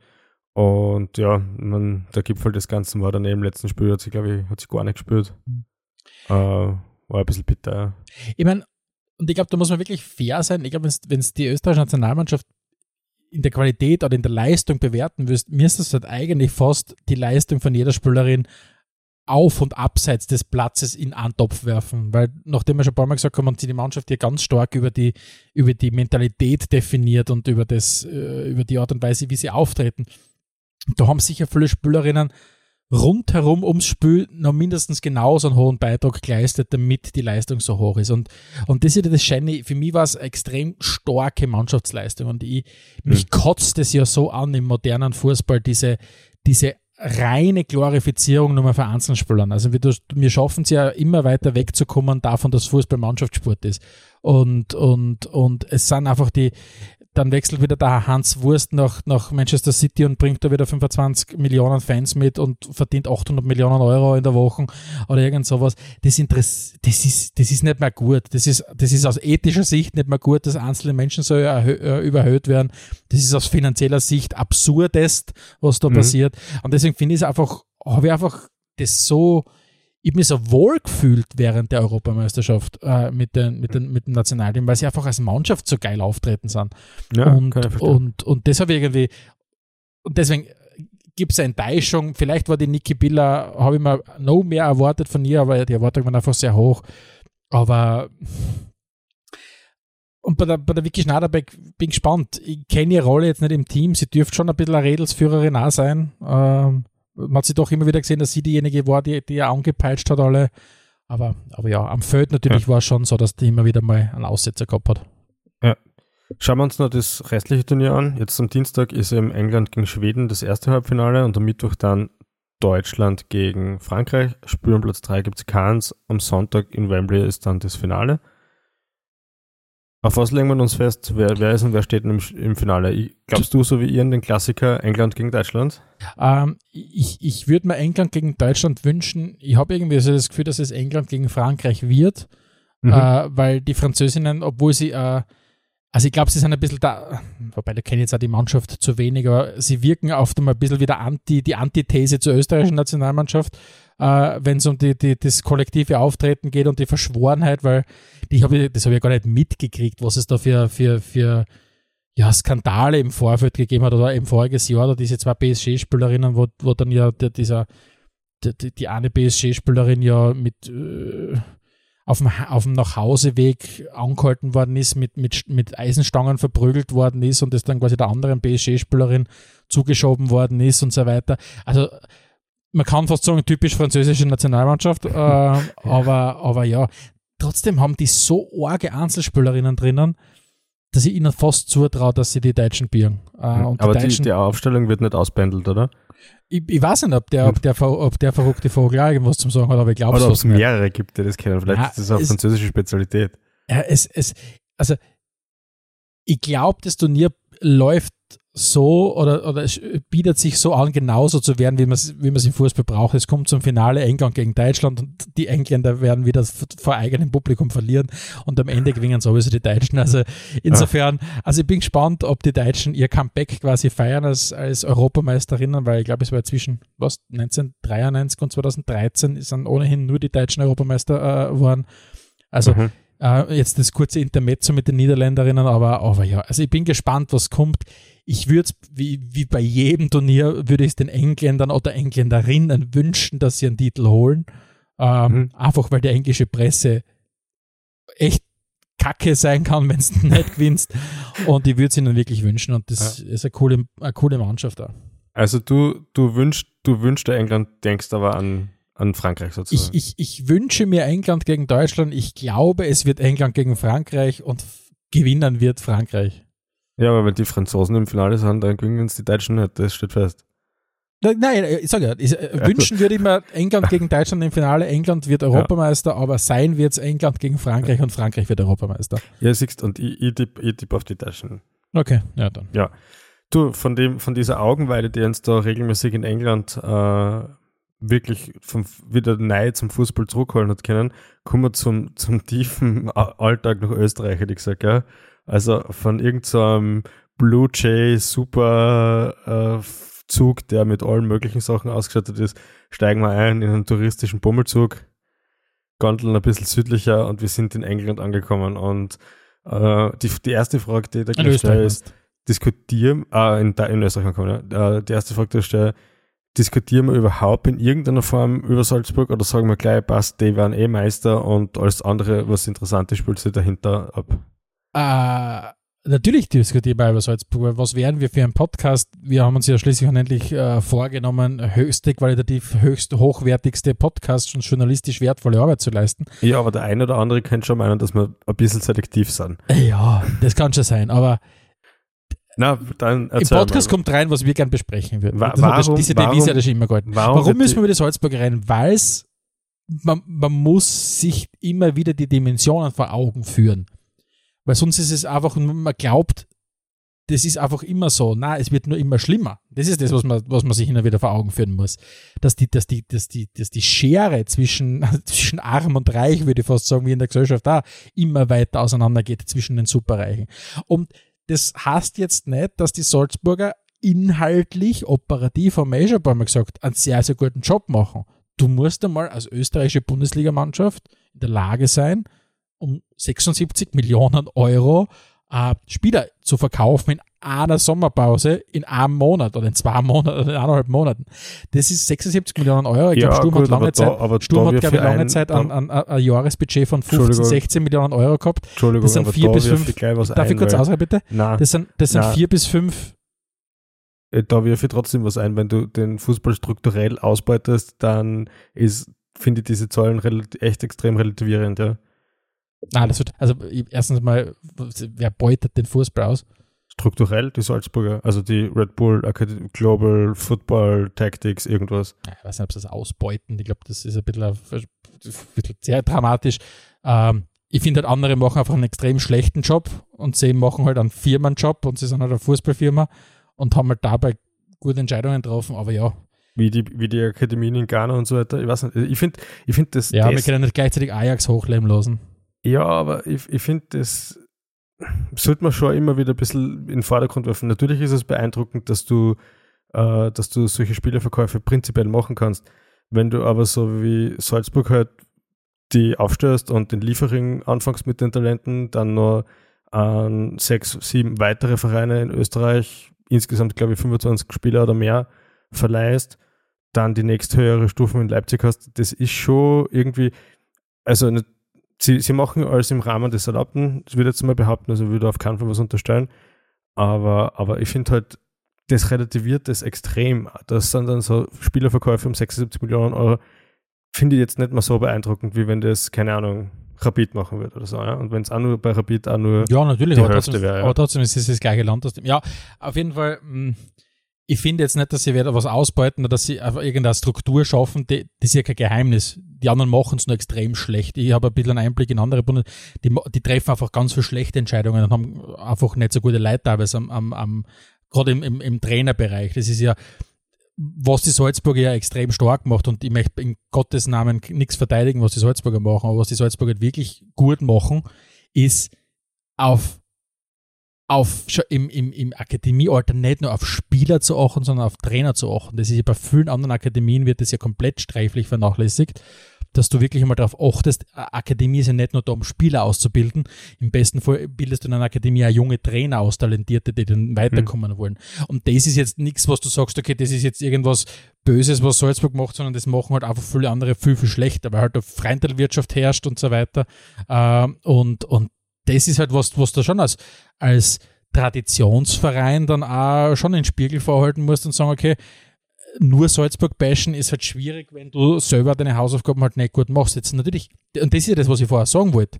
Und ja, man, der Gipfel des Ganzen war dann eben im letzten Spiel, hat sie, glaube ich, hat sie gar nicht gespürt. Mhm. Äh, war ein bisschen bitter. Ja. Ich meine, und ich glaube, da muss man wirklich fair sein. Ich glaube, wenn es die österreichische Nationalmannschaft in der Qualität oder in der Leistung bewerten wirst, müsste es halt eigentlich fast die Leistung von jeder Spielerin auf und abseits des Platzes in einen Topf werfen, weil nachdem wir schon ein paar Mal gesagt haben, haben sie die Mannschaft hier ganz stark über die, über die Mentalität definiert und über, das, äh, über die Art und Weise, wie sie auftreten. Da haben sicher viele Spielerinnen rundherum ums Spiel noch mindestens genauso einen hohen Beitrag geleistet, damit die Leistung so hoch ist. Und, und das ist ja das Scheine, für mich war es eine extrem starke Mannschaftsleistung und ich, mich mhm. kotzt es ja so an im modernen Fußball, diese, diese reine Glorifizierung nur für Einzelspielern. Also wir, wir schaffen es ja immer weiter wegzukommen davon, dass Fußball Mannschaftssport ist. Und, und, und es sind einfach die, dann wechselt wieder der Hans Wurst nach, nach Manchester City und bringt da wieder 25 Millionen Fans mit und verdient 800 Millionen Euro in der Woche oder irgend sowas. Das, Interess das, ist, das ist nicht mehr gut. Das ist, das ist aus ethischer Sicht nicht mehr gut, dass einzelne Menschen so äh, überhöht werden. Das ist aus finanzieller Sicht absurdest, was da mhm. passiert. Und deswegen finde ich es einfach, habe ich einfach das so, ich habe mich so wohl gefühlt während der Europameisterschaft äh, mit, den, mit, den, mit dem Nationalteam, weil sie einfach als Mannschaft so geil auftreten sind. Ja, und, und, und das habe ich irgendwie, und deswegen gibt es Enttäuschung. Vielleicht war die Niki Biller, habe ich mir noch mehr erwartet von ihr, aber die Erwartungen waren einfach sehr hoch. Aber und bei der, bei der Vicky Schnaderbeck bin ich gespannt. Ich kenne ihre Rolle jetzt nicht im Team. Sie dürfte schon ein bisschen eine Redelsführerin auch sein. Ähm, man hat sie doch immer wieder gesehen, dass sie diejenige war, die, die er angepeitscht hat alle. Aber, aber ja, am Feld natürlich ja. war es schon so, dass die immer wieder mal einen Aussetzer gehabt hat. Ja. Schauen wir uns noch das restliche Turnier an. Jetzt am Dienstag ist eben England gegen Schweden das erste Halbfinale und am Mittwoch dann Deutschland gegen Frankreich. Um Platz 3 gibt es keins. Am Sonntag in Wembley ist dann das Finale. Auf was legen wir uns fest? Wer, wer ist und wer steht im, im Finale? Glaubst du, so wie ihr, den Klassiker England gegen Deutschland? Ähm, ich ich würde mir England gegen Deutschland wünschen. Ich habe irgendwie so das Gefühl, dass es England gegen Frankreich wird, mhm. äh, weil die Französinnen, obwohl sie, äh, also ich glaube, sie sind ein bisschen da, wobei da kenne ich jetzt auch die Mannschaft zu wenig, aber sie wirken oft einmal ein bisschen wie der Anti, die Antithese zur österreichischen Nationalmannschaft äh, wenn es um die, die, das kollektive Auftreten geht und die Verschworenheit, weil die hab ich, das habe ich gar nicht mitgekriegt, was es da für, für, für ja, Skandale im Vorfeld gegeben hat oder im voriges Jahr, da diese zwei PSG-Spielerinnen, wo, wo dann ja der, dieser, die, die eine PSG-Spielerin ja mit äh, auf dem, auf dem Nachhauseweg angehalten worden ist, mit, mit, mit Eisenstangen verprügelt worden ist und das dann quasi der anderen PSG-Spielerin zugeschoben worden ist und so weiter. Also man kann fast sagen, typisch französische Nationalmannschaft, äh, *laughs* aber, aber ja, trotzdem haben die so arge Einzelspielerinnen drinnen, dass ich ihnen fast zutraue, dass sie die Deutschen bieren. Äh, aber die, Deutschen, die, Aufstellung wird nicht ausbändelt, oder? Ich, ich, weiß nicht, ob der, ob, der, ob der verrückte Vogel auch irgendwas zum sagen hat, aber ich glaube Oder ob es mehrere gibt, die das kennen. Vielleicht ja, ist das auch es, französische Spezialität. Ja, es, es, also ich glaube, das Turnier läuft so oder, oder es bietet sich so an, genauso zu werden, wie man es wie im Fußball braucht. Es kommt zum Finale England gegen Deutschland und die Engländer werden wieder vor eigenem Publikum verlieren und am Ende gewinnen sowieso die Deutschen. Also insofern, also ich bin gespannt, ob die Deutschen ihr Comeback quasi feiern als, als Europameisterinnen, weil ich glaube, es war zwischen was 1993 und 2013 sind ohnehin nur die Deutschen Europameister äh, waren. Also mhm. äh, jetzt das kurze Intermezzo mit den Niederländerinnen, aber, aber ja, also ich bin gespannt, was kommt ich würde es, wie, wie bei jedem Turnier, würde ich es den Engländern oder Engländerinnen wünschen, dass sie einen Titel holen. Ähm, mhm. Einfach weil die englische Presse echt kacke sein kann, *laughs* wenn du nicht gewinnst. Und ich würde es ihnen wirklich wünschen. Und das ja. ist eine coole, eine coole Mannschaft da. Also du, du wünschst, du wünschst der England, denkst aber an, an Frankreich sozusagen. Ich, ich, ich wünsche mir England gegen Deutschland. Ich glaube, es wird England gegen Frankreich und gewinnen wird Frankreich. Ja, aber wenn die Franzosen im Finale sind, dann gewinnen es die Deutschen nicht, das steht fest. Nein, ich sage ja, ich, äh, wünschen würde ich mir England gegen Deutschland im Finale. England wird Europameister, ja. aber sein wird es England gegen Frankreich und Frankreich wird Europameister. Ja, siehst und ich, ich tippe tipp auf die Deutschen. Okay, ja dann. Ja. Du, von, dem, von dieser Augenweide, die uns da regelmäßig in England äh, wirklich vom, wieder neu zum Fußball zurückholen hat können, kommen wir zum, zum tiefen Alltag nach Österreich, hätte ich gesagt, ja. Also von irgendeinem so Blue Jay Super äh, Zug, der mit allen möglichen Sachen ausgestattet ist, steigen wir ein in einen touristischen Bummelzug, gondeln ein bisschen südlicher und wir sind in England angekommen. Und äh, die, die erste Frage, die da gestellt ist, diskutieren, äh, in, in Österreich angekommen, ja. Äh, die erste Frage, die ich stelle, diskutieren wir überhaupt in irgendeiner Form über Salzburg oder sagen wir gleich, passt, die waren eh Meister und alles andere, was interessant ist, spielt sich dahinter ab? Äh, natürlich diskutieren wir über Salzburg. Was wären wir für ein Podcast? Wir haben uns ja schließlich und endlich äh, vorgenommen, höchste qualitativ, höchst hochwertigste Podcast und journalistisch wertvolle Arbeit zu leisten. Ja, aber der eine oder andere könnte schon meinen, dass wir ein bisschen selektiv sind. Ja, das kann schon sein, aber na, dann Im Podcast mal. kommt rein, was wir gern besprechen würden. Wa warum, diese Devise hat ja schon immer gehalten. Warum, warum müssen wir über die Salzburger rein? Weil es, man, man muss sich immer wieder die Dimensionen vor Augen führen. Weil sonst ist es einfach, man glaubt, das ist einfach immer so. Na, es wird nur immer schlimmer. Das ist das, was man, was man sich immer wieder vor Augen führen muss. Dass die, dass die, dass die, dass die Schere zwischen, *laughs* zwischen arm und reich, würde ich fast sagen, wie in der Gesellschaft da, immer weiter auseinandergeht zwischen den Superreichen. Und das heißt jetzt nicht, dass die Salzburger inhaltlich, operativ, haben wir eh schon ein paar Mal gesagt, einen sehr, sehr guten Job machen. Du musst einmal als österreichische Bundesligamannschaft in der Lage sein, um 76 Millionen Euro äh, Spieler zu verkaufen in einer Sommerpause in einem Monat oder in zwei Monaten oder in eineinhalb Monaten. Das ist 76 Millionen Euro. Ich ja, glaube, Sturm gut, hat lange Zeit, da, Sturm hat, glaube ich, lange Zeit ein, ein, ein, ein, Jahresbudget von 15, 16 Millionen Euro gehabt. Entschuldigung, das sind vier bis fünf. Darf ein, ich kurz ausreden, bitte? Nein. Das sind, das sind vier bis fünf. Äh, da wirf ich trotzdem was ein. Wenn du den Fußball strukturell ausbeutest, dann ist, finde ich diese Zahlen echt extrem relativierend, ja. Nein, das wird, also erstens mal, wer beutet den Fußball aus? Strukturell die Salzburger, also die Red Bull Academy, Global Football Tactics, irgendwas. Ich weiß nicht, ob sie das ausbeuten. Ich glaube, das ist ein bisschen, ein bisschen sehr dramatisch. Ähm, ich finde halt, andere machen einfach einen extrem schlechten Job und sie machen halt einen Firmenjob und sie sind halt eine Fußballfirma und haben halt dabei gute Entscheidungen getroffen, aber ja. Wie die, wie die Akademien in Ghana und so weiter. Ich weiß nicht, ich finde ich find das. Ja, das, wir können nicht gleichzeitig Ajax hochleben lassen. Ja, aber ich, ich finde, das sollte man schon immer wieder ein bisschen in den Vordergrund werfen. Natürlich ist es beeindruckend, dass du, äh, dass du solche Spielerverkäufe prinzipiell machen kannst. Wenn du aber so wie Salzburg halt die aufstößt und den Liefering anfängst mit den Talenten, dann nur an sechs, sieben weitere Vereine in Österreich, insgesamt glaube ich 25 Spieler oder mehr, verleihst, dann die nächsthöhere Stufe in Leipzig hast, das ist schon irgendwie, also sie, sie machen alles im Rahmen des Erlaubten, das würde ich jetzt mal behaupten, also würde auf keinen Fall was unterstellen. Aber, aber ich finde halt, das relativiert das extrem. Das sind dann so Spielerverkäufe um 76 Millionen Euro. Finde ich jetzt nicht mal so beeindruckend, wie wenn das, keine Ahnung, Rapid machen würde oder so. Ja? Und wenn es auch nur bei Rapid auch nur ja, natürlich, die Hälfte wäre. Ja. Aber trotzdem ist es das gleiche Land. Ja, auf jeden Fall. Mh, hm, ich finde jetzt nicht, dass sie was ausbeuten oder dass sie einfach irgendeine Struktur schaffen. Die, das ist ja kein Geheimnis. Die anderen machen es nur extrem schlecht. Ich habe ein bisschen einen Einblick in andere Bundes, die, die treffen einfach ganz viele schlechte Entscheidungen und haben einfach nicht so gute Leute teilweise am, am, am gerade im, im, im Trainerbereich. Das ist ja, was die Salzburger ja extrem stark macht und ich möchte in Gottes Namen nichts verteidigen, was die Salzburger machen, aber was die Salzburger wirklich gut machen, ist auf auf, im, im, im Akademiealter nicht nur auf Spieler zu achten, sondern auf Trainer zu achten. Das ist ja bei vielen anderen Akademien wird das ja komplett sträflich vernachlässigt, dass du wirklich einmal darauf achtest, Akademie ist ja nicht nur da, um Spieler auszubilden. Im besten Fall bildest du in einer Akademie auch junge Trainer aus, Talentierte, die dann weiterkommen mhm. wollen. Und das ist jetzt nichts, was du sagst, okay, das ist jetzt irgendwas Böses, was Salzburg macht, sondern das machen halt einfach viele andere viel, viel schlechter, weil halt eine Freundelwirtschaft herrscht und so weiter. Ähm, und, und das ist halt was, was du schon als, als Traditionsverein dann auch schon den Spiegel vorhalten musst und sagen, okay, nur Salzburg bashen ist halt schwierig, wenn du selber deine Hausaufgaben halt nicht gut machst. Jetzt natürlich, und das ist ja das, was ich vorher sagen wollte,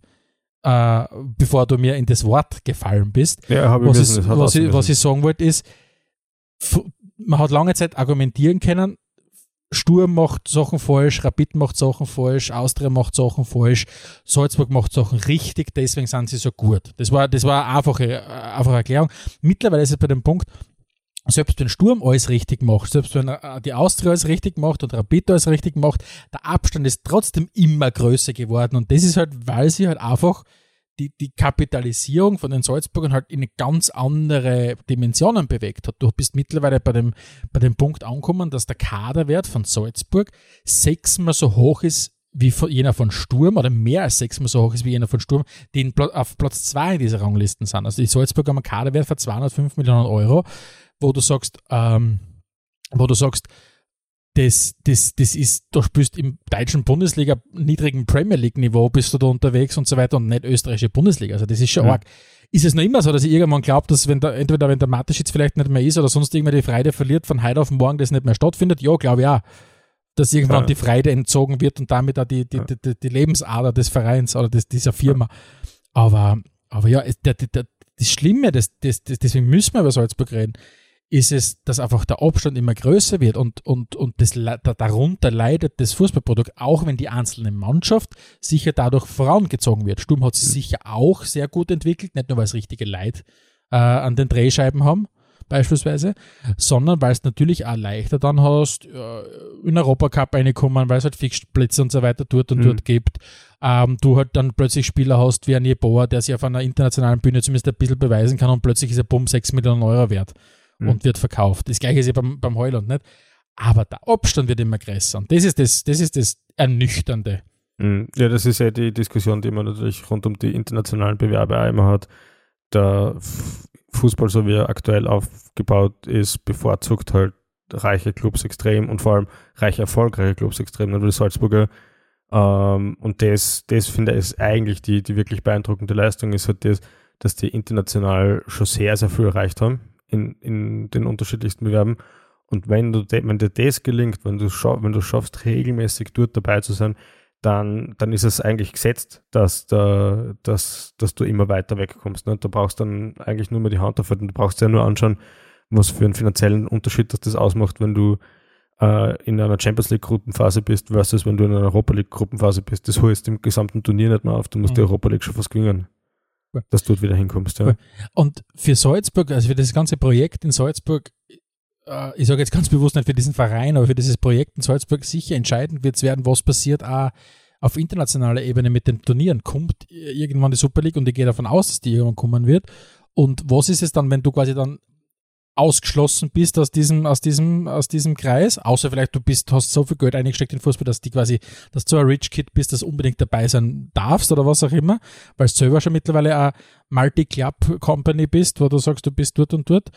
äh, bevor du mir in das Wort gefallen bist. Ja, was, ich, wissen, was, ich, was ich sagen wollte, ist, man hat lange Zeit argumentieren können, Sturm macht Sachen falsch, Rapid macht Sachen falsch, Austria macht Sachen falsch, Salzburg macht Sachen richtig, deswegen sind sie so gut. Das war, das war eine einfache, einfache Erklärung. Mittlerweile ist es bei dem Punkt, selbst wenn Sturm alles richtig macht, selbst wenn die Austria alles richtig macht und Rapid alles richtig macht, der Abstand ist trotzdem immer größer geworden und das ist halt, weil sie halt einfach die, die Kapitalisierung von den Salzburgern halt in ganz andere Dimensionen bewegt hat. Du bist mittlerweile bei dem, bei dem Punkt angekommen, dass der Kaderwert von Salzburg sechsmal so hoch ist wie von, jener von Sturm oder mehr als sechsmal so hoch ist wie jener von Sturm, die auf Platz zwei in dieser Ranglisten sind. Also die Salzburger haben einen Kaderwert von 205 Millionen Euro, wo du sagst, ähm, wo du sagst, das, das, das ist, du spielst im deutschen Bundesliga, niedrigen Premier League Niveau bist du da unterwegs und so weiter und nicht österreichische Bundesliga. Also das ist schon ja. arg. Ist es noch immer so, dass ich irgendwann glaube, dass wenn der, entweder wenn der Mateschitz vielleicht nicht mehr ist oder sonst irgendwann die Freude verliert, von heute auf morgen das nicht mehr stattfindet? Ja, glaube ich auch. Dass irgendwann ja. die Freude entzogen wird und damit auch die, die, die, die, Lebensader des Vereins oder des, dieser Firma. Aber, aber ja, der, der, das Schlimme, das, das, das, deswegen müssen wir über Salzburg reden, ist es, dass einfach der Abstand immer größer wird und, und, und das, darunter leidet das Fußballprodukt, auch wenn die einzelne Mannschaft sicher dadurch vorangezogen wird. Sturm hat sich mhm. sicher auch sehr gut entwickelt, nicht nur weil es richtige Leid äh, an den Drehscheiben haben, beispielsweise, sondern weil es natürlich auch leichter dann hast, äh, in Europacup reinkommen, weil es halt Fixplätze und so weiter dort und mhm. dort gibt. Ähm, du halt dann plötzlich Spieler hast wie ein Jeboa, der sich auf einer internationalen Bühne zumindest ein bisschen beweisen kann und plötzlich ist er bumm 6 Millionen Euro wert mhm. und wird verkauft. Das gleiche ist ja beim, beim Heuland nicht. Aber der Abstand wird immer größer. Und das ist das, das ist das Ernüchternde. Mhm. Ja, das ist ja die Diskussion, die man natürlich rund um die internationalen Bewerbe auch immer hat. Der Fußball, so wie er aktuell aufgebaut ist, bevorzugt halt reiche Clubs extrem und vor allem reiche, erfolgreiche Clubs extrem, nur die Salzburger. Ähm, und das, das finde ich ist eigentlich die, die wirklich beeindruckende Leistung, ist halt das, dass die international schon sehr, sehr viel erreicht haben in, in den unterschiedlichsten Bewerben. Und wenn, du, wenn dir das gelingt, wenn du, wenn du schaffst, regelmäßig dort dabei zu sein, dann, dann ist es eigentlich gesetzt, dass, da, dass, dass du immer weiter wegkommst. Ne? Du brauchst dann eigentlich nur mehr die Hand aufhalten. Du brauchst ja nur anschauen, was für einen finanziellen Unterschied das, das ausmacht, wenn du äh, in einer Champions League Gruppenphase bist, versus wenn du in einer Europa League Gruppenphase bist. Das holst du im gesamten Turnier nicht mehr auf. Du musst mhm. die Europa League schon fast gewinnen dass du dort wieder hinkommst. Ja. Und für Salzburg, also für das ganze Projekt in Salzburg, äh, ich sage jetzt ganz bewusst nicht für diesen Verein, aber für dieses Projekt in Salzburg sicher entscheidend wird es werden, was passiert auch auf internationaler Ebene mit den Turnieren. Kommt irgendwann die Super League und ich gehe davon aus, dass die irgendwann kommen wird. Und was ist es dann, wenn du quasi dann ausgeschlossen bist aus diesem, aus diesem, aus diesem Kreis, außer vielleicht du bist, hast so viel Geld eingesteckt in Fußball, dass die quasi, dass du ein Rich Kid bist, das unbedingt dabei sein darfst oder was auch immer, weil du selber schon mittlerweile eine Multi-Club-Company bist, wo du sagst, du bist dort und dort.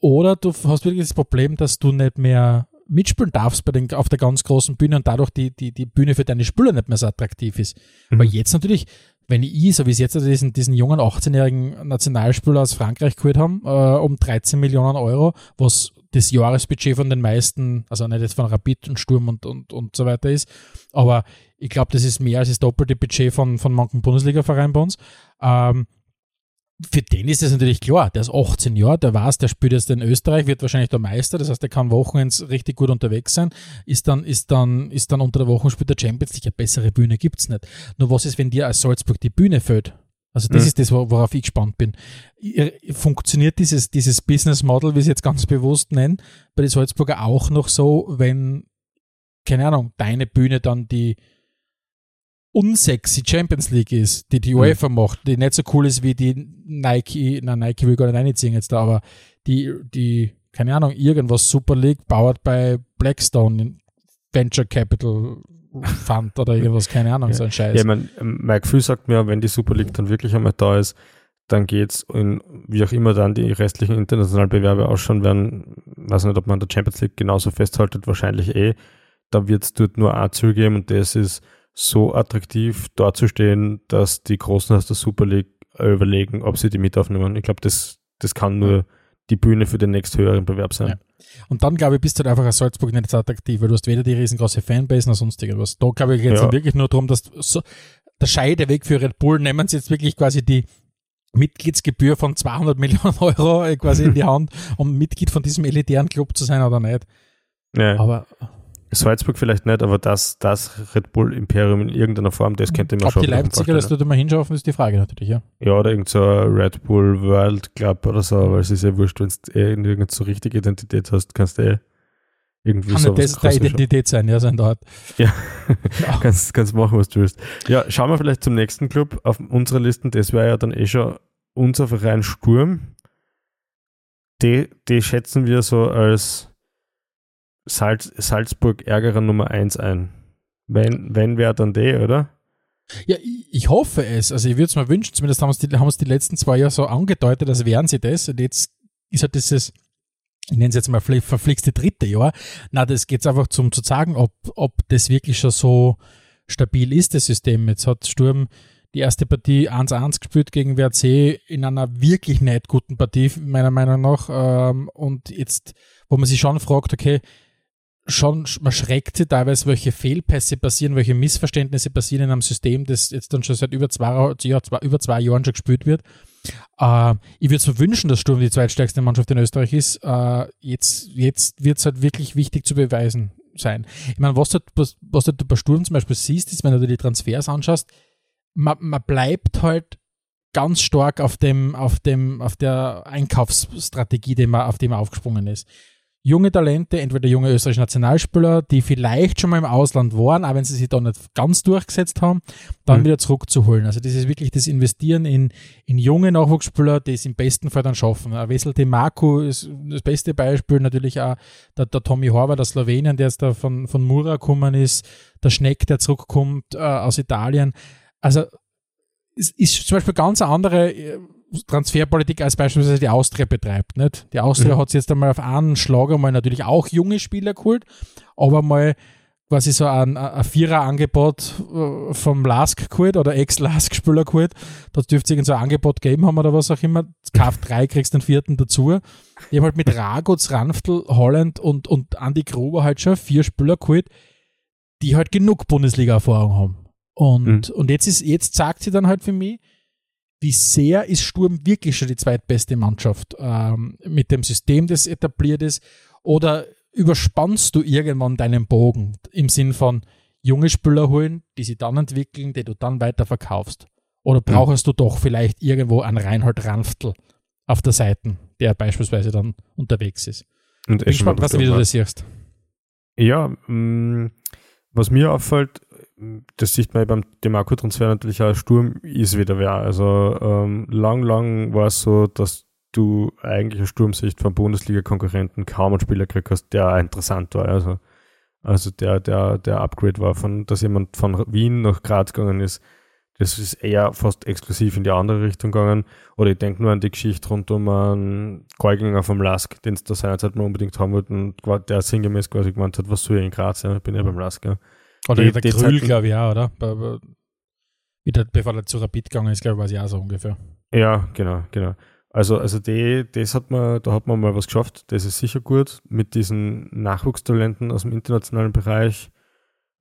Oder du hast wirklich das Problem, dass du nicht mehr mitspielen darfst bei den, auf der ganz großen Bühne und dadurch die, die, die Bühne für deine Spieler nicht mehr so attraktiv ist. Mhm. Weil jetzt natürlich wenn ich, so wie es jetzt diesen, diesen jungen 18-jährigen Nationalspieler aus Frankreich geholt haben, äh, um 13 Millionen Euro, was das Jahresbudget von den meisten, also nicht jetzt von Rapid und Sturm und, und, und so weiter ist, aber ich glaube, das ist mehr als das doppelte Budget von, von manchen Bundesliga-Vereinen bei uns. Ähm, für den ist es natürlich klar, der ist 18 Jahre, der weiß, der spielt jetzt in Österreich, wird wahrscheinlich der Meister, das heißt, der kann Wochenends richtig gut unterwegs sein, ist dann, ist dann, ist dann unter der Woche spielt der Champions League, eine bessere Bühne gibt's nicht. Nur was ist, wenn dir als Salzburg die Bühne fällt? Also das mhm. ist das, worauf ich gespannt bin. Funktioniert dieses, dieses Business Model, wie ich es jetzt ganz bewusst nenne, bei den Salzburger auch noch so, wenn, keine Ahnung, deine Bühne dann die, unsexy Champions League ist, die die mhm. UEFA mhm. macht, die nicht so cool ist wie die Nike, na Nike will gar nicht reinziehen jetzt da, aber die, die, keine Ahnung, irgendwas Super League, baut bei Blackstone, Venture Capital Fund oder irgendwas, keine Ahnung, ja. so ein Scheiß. Ja, mein, mein Gefühl sagt mir, wenn die Super League dann wirklich einmal da ist, dann geht's in, wie auch immer dann die restlichen internationalen Bewerbe ausschauen werden, weiß nicht, ob man der Champions League genauso festhaltet, wahrscheinlich eh, da wird es dort nur ein Ziel geben und das ist so attraktiv dazustehen, dass die Großen aus der Super League überlegen, ob sie die mit aufnehmen. Ich glaube, das, das kann nur die Bühne für den nächsthöheren Bewerb sein. Ja. Und dann, glaube ich, bist du halt einfach als Salzburg nicht so attraktiv, weil du hast weder die riesengroße Fanbase noch sonst irgendwas. Da, glaube ich, geht es ja. wirklich nur darum, dass so, der Scheideweg für Red Bull nehmen sie jetzt wirklich quasi die Mitgliedsgebühr von 200 Millionen *laughs* Euro äh, quasi in die *laughs* Hand, um Mitglied von diesem elitären Club zu sein oder nicht. Ja. Aber Salzburg vielleicht nicht, aber das, das Red Bull Imperium in irgendeiner Form, das könnte man Ob schon. Ob die Leipziger das dort mal hinschaffen, ist die Frage natürlich, ja. Ja, oder irgend so Red Bull World Club oder so, weil es ist ja wurscht, wenn du eh nirgends so richtige Identität hast, kannst du eh Irgendwie Kann so das der Identität sein, ja, sein dort. Ja, ja. *laughs* kannst, kannst machen, was du willst. Ja, schauen wir vielleicht zum nächsten Club auf unserer Liste. Das wäre ja dann eh schon unser Verein Sturm. Die, die schätzen wir so als Salz, Salzburg-Ärgerer Nummer 1 ein. Wenn, wenn wäre dann der, oder? Ja, ich, ich hoffe es. Also ich würde es mir wünschen, zumindest haben es die, die letzten zwei Jahre so angedeutet, als wären sie das. Und jetzt ist halt dieses, ich nenne es jetzt mal verflixte dritte Jahr. Na, das geht einfach zum zu sagen, ob, ob das wirklich schon so stabil ist, das System. Jetzt hat Sturm die erste Partie 1-1 gespielt gegen WRC in einer wirklich nicht guten Partie, meiner Meinung nach. Ähm, und jetzt, wo man sich schon fragt, okay, schon, man schreckt sich teilweise, welche Fehlpässe passieren, welche Missverständnisse passieren in einem System, das jetzt dann schon seit über zwei, ja, zwei, über zwei Jahren schon gespielt wird. Äh, ich würde es mir wünschen, dass Sturm die zweitstärkste Mannschaft in Österreich ist. Äh, jetzt jetzt wird es halt wirklich wichtig zu beweisen sein. Ich meine, was was, was du bei Sturm zum Beispiel siehst, ist, wenn du dir die Transfers anschaust, man, man bleibt halt ganz stark auf dem, auf dem, auf der Einkaufsstrategie, die man, auf die man aufgesprungen ist junge Talente, entweder junge österreichische Nationalspieler, die vielleicht schon mal im Ausland waren, aber wenn sie sich da nicht ganz durchgesetzt haben, dann mhm. wieder zurückzuholen. Also das ist wirklich das Investieren in, in junge Nachwuchsspieler, die es im besten Fall dann schaffen. Wessel de Marco ist das beste Beispiel, natürlich auch der, der Tommy Horvath aus Slowenien, der jetzt da von, von Mura gekommen ist, der Schneck, der zurückkommt äh, aus Italien. Also es ist zum Beispiel ganz eine andere äh, Transferpolitik als beispielsweise die Austria betreibt. Nicht? Die Austria mhm. hat jetzt einmal auf einen Schlag einmal natürlich auch junge Spieler geholt, aber mal quasi so ein, ein Vierer-Angebot äh, vom Lask geholt oder Ex-Lask-Spieler geholt. Da dürfte es irgend so ein Angebot geben haben oder was auch immer. Kauf drei, kriegst den vierten dazu. Die haben halt mit Raguz, Ranftl, Holland und, und Andy Gruber halt schon vier Spieler geholt, die halt genug Bundesliga-Erfahrung haben. Und, mhm. und jetzt ist, jetzt sagt sie dann halt für mich, wie sehr ist Sturm wirklich schon die zweitbeste Mannschaft ähm, mit dem System, das etabliert ist? Oder überspannst du irgendwann deinen Bogen im Sinn von junge Spieler holen, die sie dann entwickeln, die du dann weiter verkaufst? Oder brauchst mhm. du doch vielleicht irgendwo einen Reinhold Ranftl auf der Seite, der beispielsweise dann unterwegs ist? Und ich bin gespannt, was, wie du das siehst. Ja, mh, mm, was mir auffällt, das sieht man beim Demarco-Transfer natürlich auch, Sturm ist wieder wer. Also ähm, lang, lang war es so, dass du eigentlich aus Sturmsicht von Bundesliga-Konkurrenten kaum einen Spieler gekriegt hast, der interessant war. Also, also der, der, der Upgrade war, von, dass jemand von Wien nach Graz gegangen ist. Das ist eher fast exklusiv in die andere Richtung gegangen. Oder ich denke nur an die Geschichte rund um einen Geuginger vom Lask, den es da seinerzeit mal unbedingt haben wollten, der sinngemäß quasi gemeint hat, was soll ich in Graz, ja, ich bin ja beim Lask. Ja. Oder die, der die Grül, glaube ich, auch, oder? Be be wieder, bevor er zu Rapid gegangen ist, glaube ich, war es ja so ungefähr. Ja, genau, genau. Also, also die, das hat man, da hat man mal was geschafft. Das ist sicher gut mit diesen Nachwuchstalenten aus dem internationalen Bereich.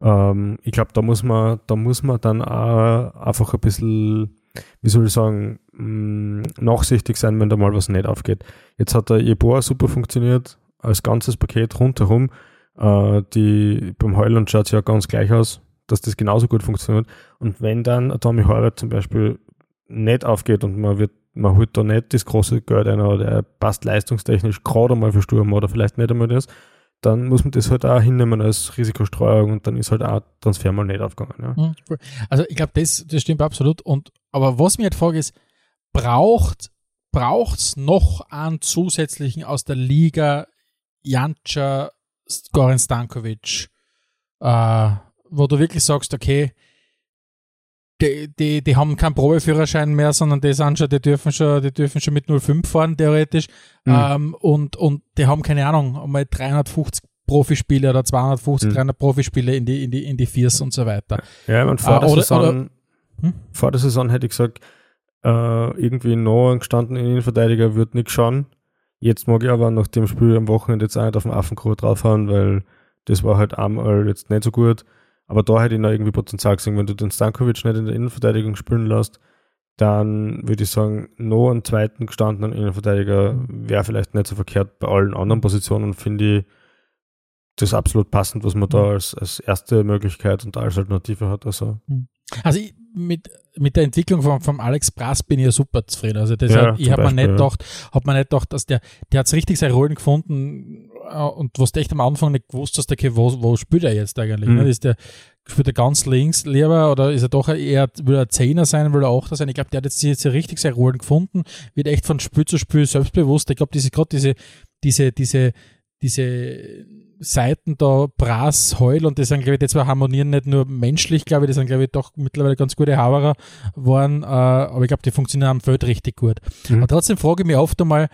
Ähm, ich glaube, da muss man, da muss man dann auch einfach ein bisschen, wie soll ich sagen, mh, mm, nachsichtig sein, wenn da mal was nicht aufgeht. Jetzt hat der Eboa super funktioniert, als ganzes Paket rundherum. Äh, die, beim Heuland schaut es ja ganz gleich aus, dass das genauso gut funktioniert. Und wenn dann Tommy Horvath zum Beispiel nicht aufgeht und man wird, man holt da nicht das große Geld ein oder er passt leistungstechnisch gerade mal für Sturm oder vielleicht nicht einmal das, dann muss man das halt auch hinnehmen als Risikostreuung und dann ist halt auch Transfer mal nicht aufgegangen. Ja. Mhm, also ich glaube, das, das stimmt absolut. Und aber was mir halt frage ist, braucht es noch einen zusätzlichen aus der Liga Jantscher Goran Stankovic, äh, wo du wirklich sagst, okay, die, die, die haben keinen Probeführerschein mehr, sondern die sind schon, die dürfen schon, die dürfen schon mit 05 fahren, theoretisch. Mhm. Ähm, und, und die haben keine Ahnung, einmal 350 Profispiele oder 250, mhm. 300 Profispiele in die, in die, in die Viers und so weiter. Ja, meine, vor, äh, der, oder, Saison, oder, hm? vor der Saison hätte ich gesagt, äh, irgendwie noch ein gestandenen Innenverteidiger wird nicht schauen. Jetzt mag ich aber nach dem Spiel am Wochenende jetzt auch nicht auf den Affenkro draufhauen, weil das war halt einmal jetzt nicht so gut. Aber da hätte ich noch irgendwie Potenzial gesehen. Wenn du den Stankovic nicht in der Innenverteidigung spielen lässt, dann würde ich sagen, noch einen zweiten gestandenen Innenverteidiger wäre vielleicht nicht so verkehrt. Bei allen anderen Positionen finde ich das absolut passend, was man da mhm. als, als erste Möglichkeit und als Alternative hat. Also, mhm. also ich, mit, mit der Entwicklung von, von Alex Brass bin ich ja super zufrieden. Also das ja, hat, ich habe mir nicht gedacht, habe mir nicht gedacht, dass der, der hat richtig seine Rollen gefunden, äh, und was du echt am Anfang nicht gewusst hast, okay, wo, wo spielt er jetzt eigentlich? Mhm. Ne? Ist der, spielt er ganz links lieber oder ist er doch eher, will er Zehner sein, will er Achter sein? Ich glaube, der hat jetzt, jetzt richtig seine Rollen gefunden, wird echt von Spiel zu Spiel selbstbewusst. Ich glaube, diese, gerade diese, diese, diese, diese Seiten da, Brass, Heul und das sind, glaube ich, die zwar harmonieren nicht nur menschlich, glaube ich, die sind, glaube ich, doch mittlerweile ganz gute Haberer waren, äh, aber ich glaube, die funktionieren am Feld richtig gut. Mhm. Aber trotzdem frage ich mich oft einmal,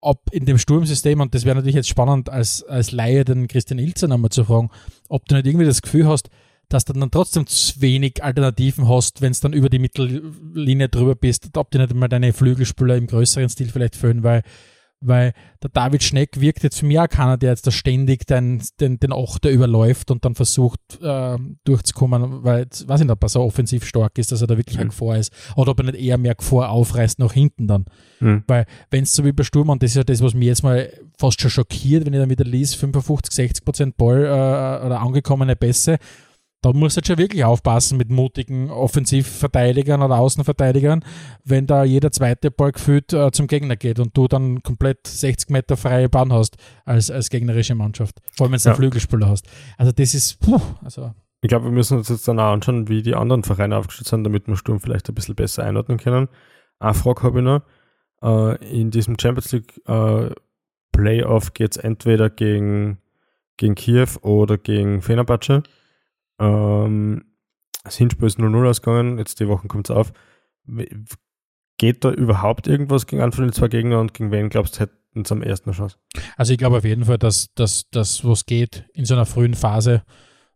ob in dem Sturmsystem, und das wäre natürlich jetzt spannend als, als Laie den Christian Ilzer nochmal zu fragen, ob du nicht irgendwie das Gefühl hast, dass du dann trotzdem zu wenig Alternativen hast, wenn es dann über die Mittellinie drüber bist, ob dir nicht mal deine Flügelspieler im größeren Stil vielleicht fehlen, weil weil der David Schneck wirkt jetzt für mich auch keiner, der jetzt da ständig den, den, den Achter überläuft und dann versucht äh, durchzukommen, weil, jetzt weiß ich nicht, ob er so offensiv stark ist, dass er da wirklich eine Mhm. Gefahr ist. Oder ob er nicht eher mehr Gefahr aufreißt nach hinten dann. Mhm. Weil, wenn es so wie bei Sturm, und das ist ja das, was mich jetzt mal fast schon schockiert, wenn ich dann wieder lese, 55, 60 Prozent Ball äh, oder angekommene Pässe, da musst du jetzt schon wirklich aufpassen mit mutigen Offensivverteidigern oder Außenverteidigern, wenn da jeder zweite Ball gefühlt äh, zum Gegner geht und du dann komplett 60 Meter freie Bahn hast als, als gegnerische Mannschaft. Vor allem, wenn du Ja. einen Flügelspieler hast. Also das ist, puh, also Ich glaube, wir müssen uns jetzt dann auch anschauen, wie die anderen Vereine aufgestellt sind, damit wir Sturm vielleicht ein bisschen besser einordnen können. Eine Frage habe ich noch. Äh, in diesem Champions League äh, Playoff geht es entweder gegen, gegen Kiew oder gegen Fenerbahce. Ähm, das Hinspiel ist 0-0 ausgegangen, jetzt die Woche kommt es auf. Geht da überhaupt irgendwas gegen einen von den zwei Gegnern und gegen wen glaubst du, hätten sie am ersten eine Chance? Also ich glaube auf jeden Fall, dass das, was geht in so einer frühen Phase,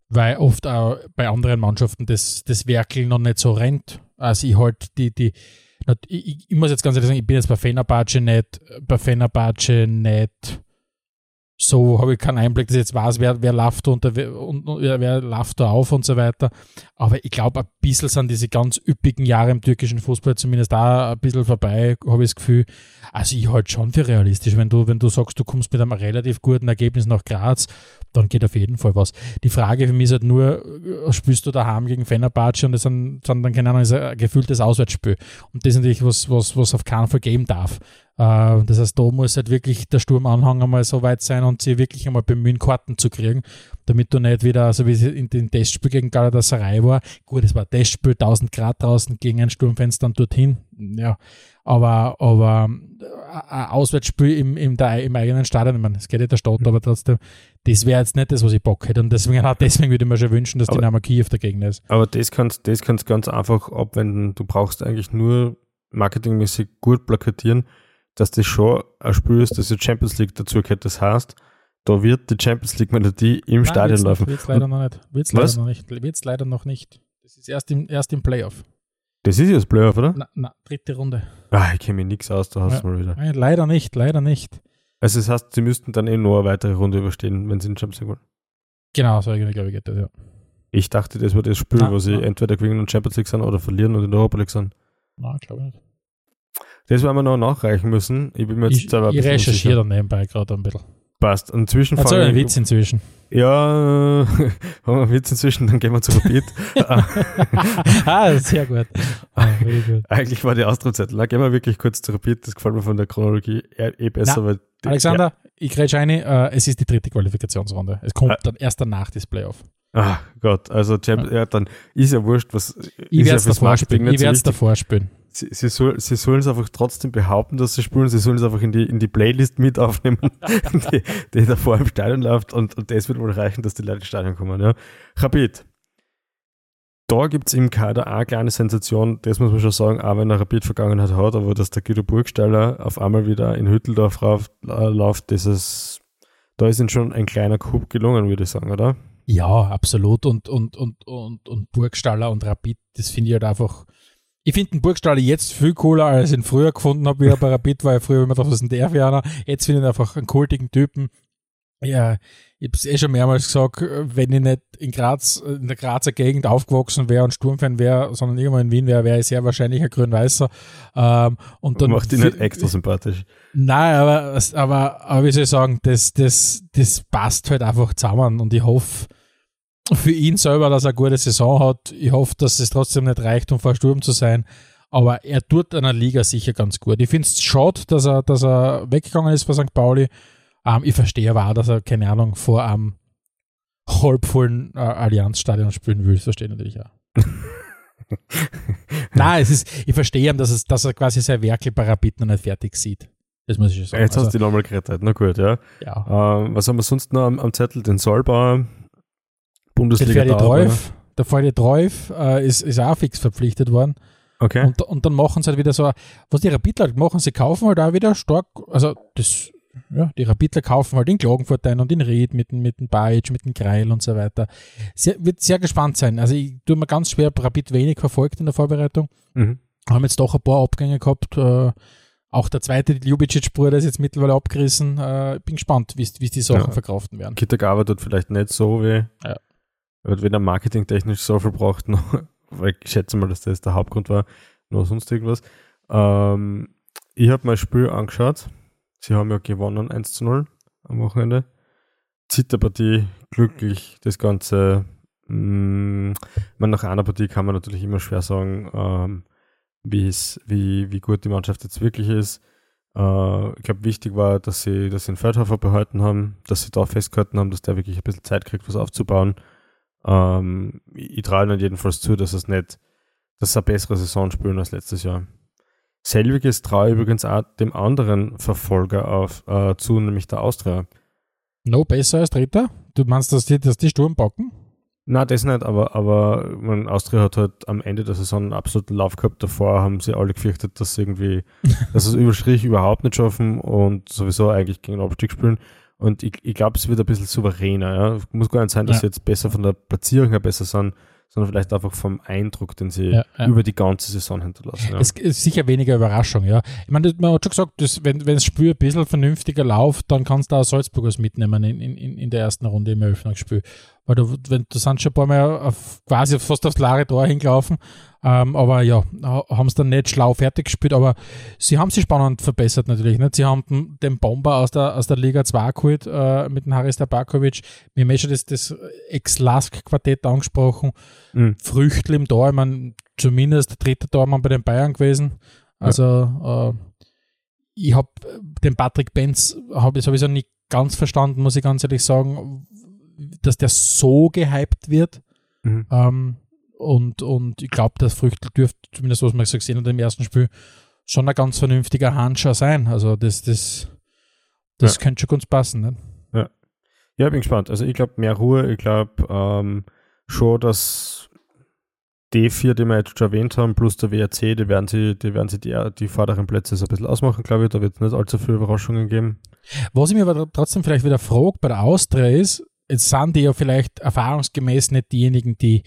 weil oft auch bei anderen Mannschaften das, das Werkel noch nicht so rennt. Also ich halt die, die, ich- ich muss jetzt ganz ehrlich sagen, ich bin jetzt bei Fenerbahce nicht, bei Fenerbahce nicht so habe ich keinen Einblick, dass ich jetzt weiß, wer, wer läuft unter, wer, und wer, wer läuft da auf und so weiter. Aber ich glaube, ein bisschen sind diese ganz üppigen Jahre im türkischen Fußball zumindest da ein bisschen vorbei, habe ich das Gefühl. Also ich halte schon für realistisch. Wenn du, wenn du sagst, du kommst mit einem relativ guten Ergebnis nach Graz, dann geht auf jeden Fall was. Die Frage für mich ist halt nur, äh, spielst du daheim gegen Fenerbahce und das sind, sind dann, keine Ahnung, ist ein gefühltes Auswärtsspiel. Und das ist natürlich was, was, was auf keinen Fall geben darf. Äh, Das heißt, da muss halt wirklich der Sturmanhang einmal so weit sein und sie wirklich einmal bemühen, Karten zu kriegen, damit du nicht wieder, so wie es in dem Testspiel gegen Galatasaray war, gut, es war ein Testspiel, 1000 Grad draußen gegen ein Sturmfenster und dorthin, ja, aber, aber äh, ein Auswärtsspiel im, im, der, im eigenen Stadion, ich meine, es geht ja der Stadt, aber trotzdem, das wäre jetzt nicht das, was ich Bock hätte und deswegen, *laughs* deswegen würde ich mir schon wünschen, dass Aber- Dynamo Kiew der Gegner ist. Aber das kannst das kannst ganz einfach abwenden. Du brauchst eigentlich nur marketingmäßig gut plakatieren, dass das schon ein Spiel ist, das die Champions League dazu gehört. Das heißt, da wird die Champions League Melodie im Stadion laufen. Wird es leider noch nicht. Wird's leider noch nicht. Wird's leider noch nicht. Das ist erst im, erst im Playoff. Das ist ja das Playoff, oder? Na, na, dritte Runde. Ah, ich kenne mich nichts aus, da hast Ja. du mal wieder. Nein, leider nicht, leider nicht. Also das heißt, sie müssten dann eh nur eine weitere Runde überstehen, wenn sie in Champions League wollen. Genau, so irgendwie, glaube ich, geht das, ja. Ich dachte, das war das Spiel, Na, wo sie na. entweder gewinnen und Champions League sind oder verlieren und in der Europa League sind. Nein, glaube ich nicht. Das werden wir noch nachreichen müssen. Ich bin mir jetzt Ich, ein ich recherchiere dann nebenbei gerade ein bisschen. Passt. Und zwischen Erzähl einen Witz inzwischen. Ja, *laughs* haben wir einen Witz inzwischen, dann gehen wir zu Rapid. *laughs* ah, sehr gut. Ah. Eigentlich war die Austropzettel. Na, gehen wir wirklich kurz zu Rapid. Das gefällt mir von der Chronologie eh eh besser. Na, Alexander, ich grätsch eine, äh, es ist die dritte Qualifikationsrunde. Es kommt Ah. dann erst danach das Playoff. Ja. Ah Gott, also Champions, ja. dann ist ja wurscht, was Ich werde es davor spielen. Ich werde es davor spielen. Sie, sie, soll, sie sollen es einfach trotzdem behaupten, dass sie spielen. Sie sollen es einfach in die, in die Playlist mit aufnehmen, *laughs* die, die davor im Stadion läuft. Und, und das wird wohl reichen, dass die Leute ins Stadion kommen. Ja. Rapid. Da gibt es im Kader auch eine kleine Sensation, das muss man schon sagen, auch wenn er Rapid Vergangenheit hat, aber dass der Guido Burgstaller auf einmal wieder in Hütteldorf rauf, äh, läuft, das ist, da ist ihm schon ein kleiner Coup gelungen, würde ich sagen, oder? Ja, absolut. Und, und, und, und, und Burgstaller und Rapid, das finde ich halt einfach. Ich finde den Burgstaller jetzt viel cooler, als ich ihn früher gefunden habe, wie er bei Rapid war. Früher immer gedacht, was ist denn der für einer? Jetzt finde ich ihn einfach einen kultigen Typen. Ja, ich habe es eh schon mehrmals gesagt, wenn ich nicht in Graz, in der Grazer Gegend aufgewachsen wäre und Sturmfan wäre, sondern irgendwo in Wien wäre, wäre ich sehr wahrscheinlich ein Grün-Weißer. Ähm, und dann Macht ihn nicht extra sympathisch. Nein, aber, aber, aber wie soll ich sagen, das, das, das passt halt einfach zusammen und ich hoffe für ihn selber, dass er eine gute Saison hat. Ich hoffe, dass es trotzdem nicht reicht, um vor Sturm zu sein. Aber er tut einer Liga sicher ganz gut. Ich finde es schade, dass er, dass er weggegangen ist von St. Pauli. Ähm, ich verstehe aber auch, dass er, keine Ahnung, vor einem halbvollen äh, Allianzstadion spielen will. Das verstehe ich natürlich auch. *laughs* Nein, es ist, ich verstehe, dass, es, dass er quasi sein Werkel bei Rapid noch nicht fertig sieht. Das muss ich schon sagen. Jetzt hast du die nochmal gerettet. Na gut, ja. ja. Ähm, was haben wir sonst noch am, am Zettel? Den Solbauer, Der Bundesliga Ferdi Treuf, der Ferdi Treuf äh, ist, ist auch fix verpflichtet worden. Okay. Und, und dann machen sie halt wieder so, was die Rapidler halt machen, sie kaufen halt auch wieder stark, also das, ja, die Rapidler kaufen halt in Klagenfurt ein und in Ried mit, dem- mit dem Bajic, mit dem Kreil und so weiter. Sehr, wird sehr gespannt sein. Also ich tue mir ganz schwer, Rapid wenig verfolgt in der Vorbereitung. Mhm. Haben jetzt doch ein paar Abgänge gehabt. Äh, auch der zweite Ljubicic-Bruder ist jetzt mittlerweile abgerissen. Äh, bin gespannt, wie wie die Sachen Ja. verkraften werden. Kitagawa tut vielleicht nicht so weh. Ja. Wird weder marketingtechnisch so viel braucht, *laughs* noch, weil ich schätze mal, dass das der Hauptgrund war, noch sonst irgendwas. Ähm, ich habe mein Spiel angeschaut. Sie haben ja gewonnen 1 zu 0 am Wochenende. Zitterpartie, glücklich, das Ganze. Mh, ich meine, nach einer Partie kann man natürlich immer schwer sagen, ähm, wie, wie gut die Mannschaft jetzt wirklich ist. Äh, ich glaube, wichtig war, dass sie, dass sie den Feldhofer behalten haben, dass sie da festgehalten haben, dass der wirklich ein bisschen Zeit kriegt, was aufzubauen. Ähm, ich, traue ihnen jedenfalls zu, dass es nicht, dass sie eine bessere Saison spielen als letztes Jahr. Selbiges traue ich übrigens auch dem anderen Verfolger auf, äh, zu, nämlich der Austria. No besser als Dritter? Du meinst, dass die, dass die Sturm packen? Na, das nicht, aber, aber man, Austria hat halt am Ende der Saison einen absoluten Lauf gehabt. Davor haben sie alle gefürchtet, dass sie irgendwie, *laughs* dass sie es über Strich überhaupt nicht schaffen und sowieso eigentlich gegen den Abstieg spielen. Und ich, ich glaube, es wird ein bisschen souveräner. Ja. Muss gar nicht sein, dass Ja. sie jetzt besser von der Platzierung her besser sind, sondern vielleicht einfach vom Eindruck, den sie Ja, ja. über die ganze Saison hinterlassen. Es ist sicher weniger Überraschung, ja. Ich meine, man hat schon gesagt, dass, wenn, wenn das Spiel ein bisschen vernünftiger läuft, dann kannst du auch Salzburgers mitnehmen in, in, in der ersten Runde im Eröffnungsspiel. Weil du, wenn, du sind schon ein paar Mal auf, quasi fast aufs klare Tor hingelaufen. Ähm, aber ja, haben es dann nicht schlau fertig gespielt, aber sie haben sich spannend verbessert natürlich. Nicht? Sie haben den, Bomber aus der, aus der Liga 2 geholt äh, mit dem Haris Tabakovic. Wir haben eh schon das, das Ex-Lask-Quartett angesprochen. Mhm. Früchtl im Tor, ich meine, zumindest der dritte Tormann bei den Bayern gewesen. Also äh, ich habe den Patrick Benz habe ich sowieso nicht ganz verstanden, muss ich ganz ehrlich sagen, dass der so gehypt wird. Mhm. Ähm, und, und ich glaube, der Früchtl dürfte, zumindest was man so gesehen hat im ersten Spiel, schon ein ganz vernünftiger Handscher sein. Also das, das, das Ja. könnte schon ganz passen. Ne? Ja, bin gespannt. Also ich glaube, mehr Ruhe. Ich glaube ähm, schon, dass die vier, die wir jetzt schon erwähnt haben, plus der WRC, die werden sie, die werden sie die, die vorderen Plätze so ein bisschen ausmachen, glaube ich. Da wird es nicht allzu viele Überraschungen geben. Was ich mir aber trotzdem vielleicht wieder frage bei der Austria ist, jetzt sind die ja vielleicht erfahrungsgemäß nicht diejenigen, die,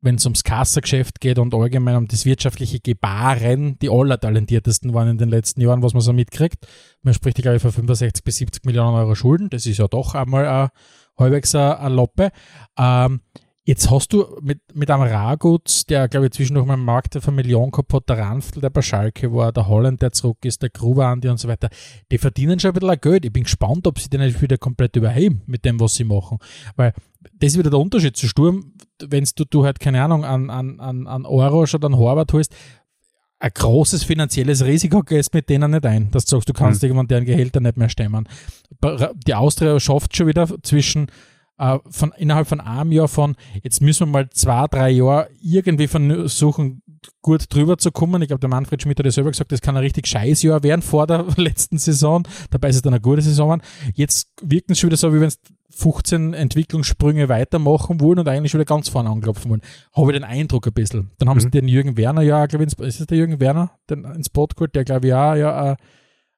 wenn es ums Kassageschäft geht und allgemein um das wirtschaftliche Gebaren, die allertalentiertesten waren in den letzten Jahren, was man so mitkriegt. Man spricht, glaube ich, von 65 bis 70 Millionen Euro Schulden. Das ist ja doch einmal ein, halbwegs eine, eine Loppe. Ähm, Jetzt hast du mit, mit einem Ragutz, der, glaube ich, zwischendurch mal einen Markt Million gehabt hat, der Ranftl, der bei Schalke war, der Holland, der zurück ist, der Gruber Andi und so weiter, die verdienen schon ein bisschen Geld. Ich bin gespannt, ob sie den nicht wieder komplett überheben mit dem, was sie machen. Weil das ist wieder der Unterschied zu Sturm, wenn du, du halt, keine Ahnung, an, an, an, an Euro oder an Horvath holst, ein großes finanzielles Risiko gehst mit denen nicht ein, dass du sagst, du kannst Mhm. irgendwann deren Gehälter nicht mehr stemmen. Die Austria schafft schon wieder zwischen äh, von innerhalb von einem Jahr von, jetzt müssen wir mal zwei, drei Jahre irgendwie versuchen, gut drüber zu kommen. Ich glaube, der Manfred Schmidt hat ja selber gesagt, das kann ein richtig scheiß Jahr werden vor der *laughs* letzten Saison. Dabei ist es dann eine gute Saison. Jetzt wirkt es schon wieder so, wie wenn es 15 Entwicklungssprünge weitermachen wollen und eigentlich schon wieder ganz vorne anklopfen wollen. Habe ich den Eindruck ein bisschen. Dann haben sie Mhm. den Jürgen Werner, ja, glaube ich, ins- ist es der Jürgen Werner, den ins Boot geholt, der glaube ich auch, ja,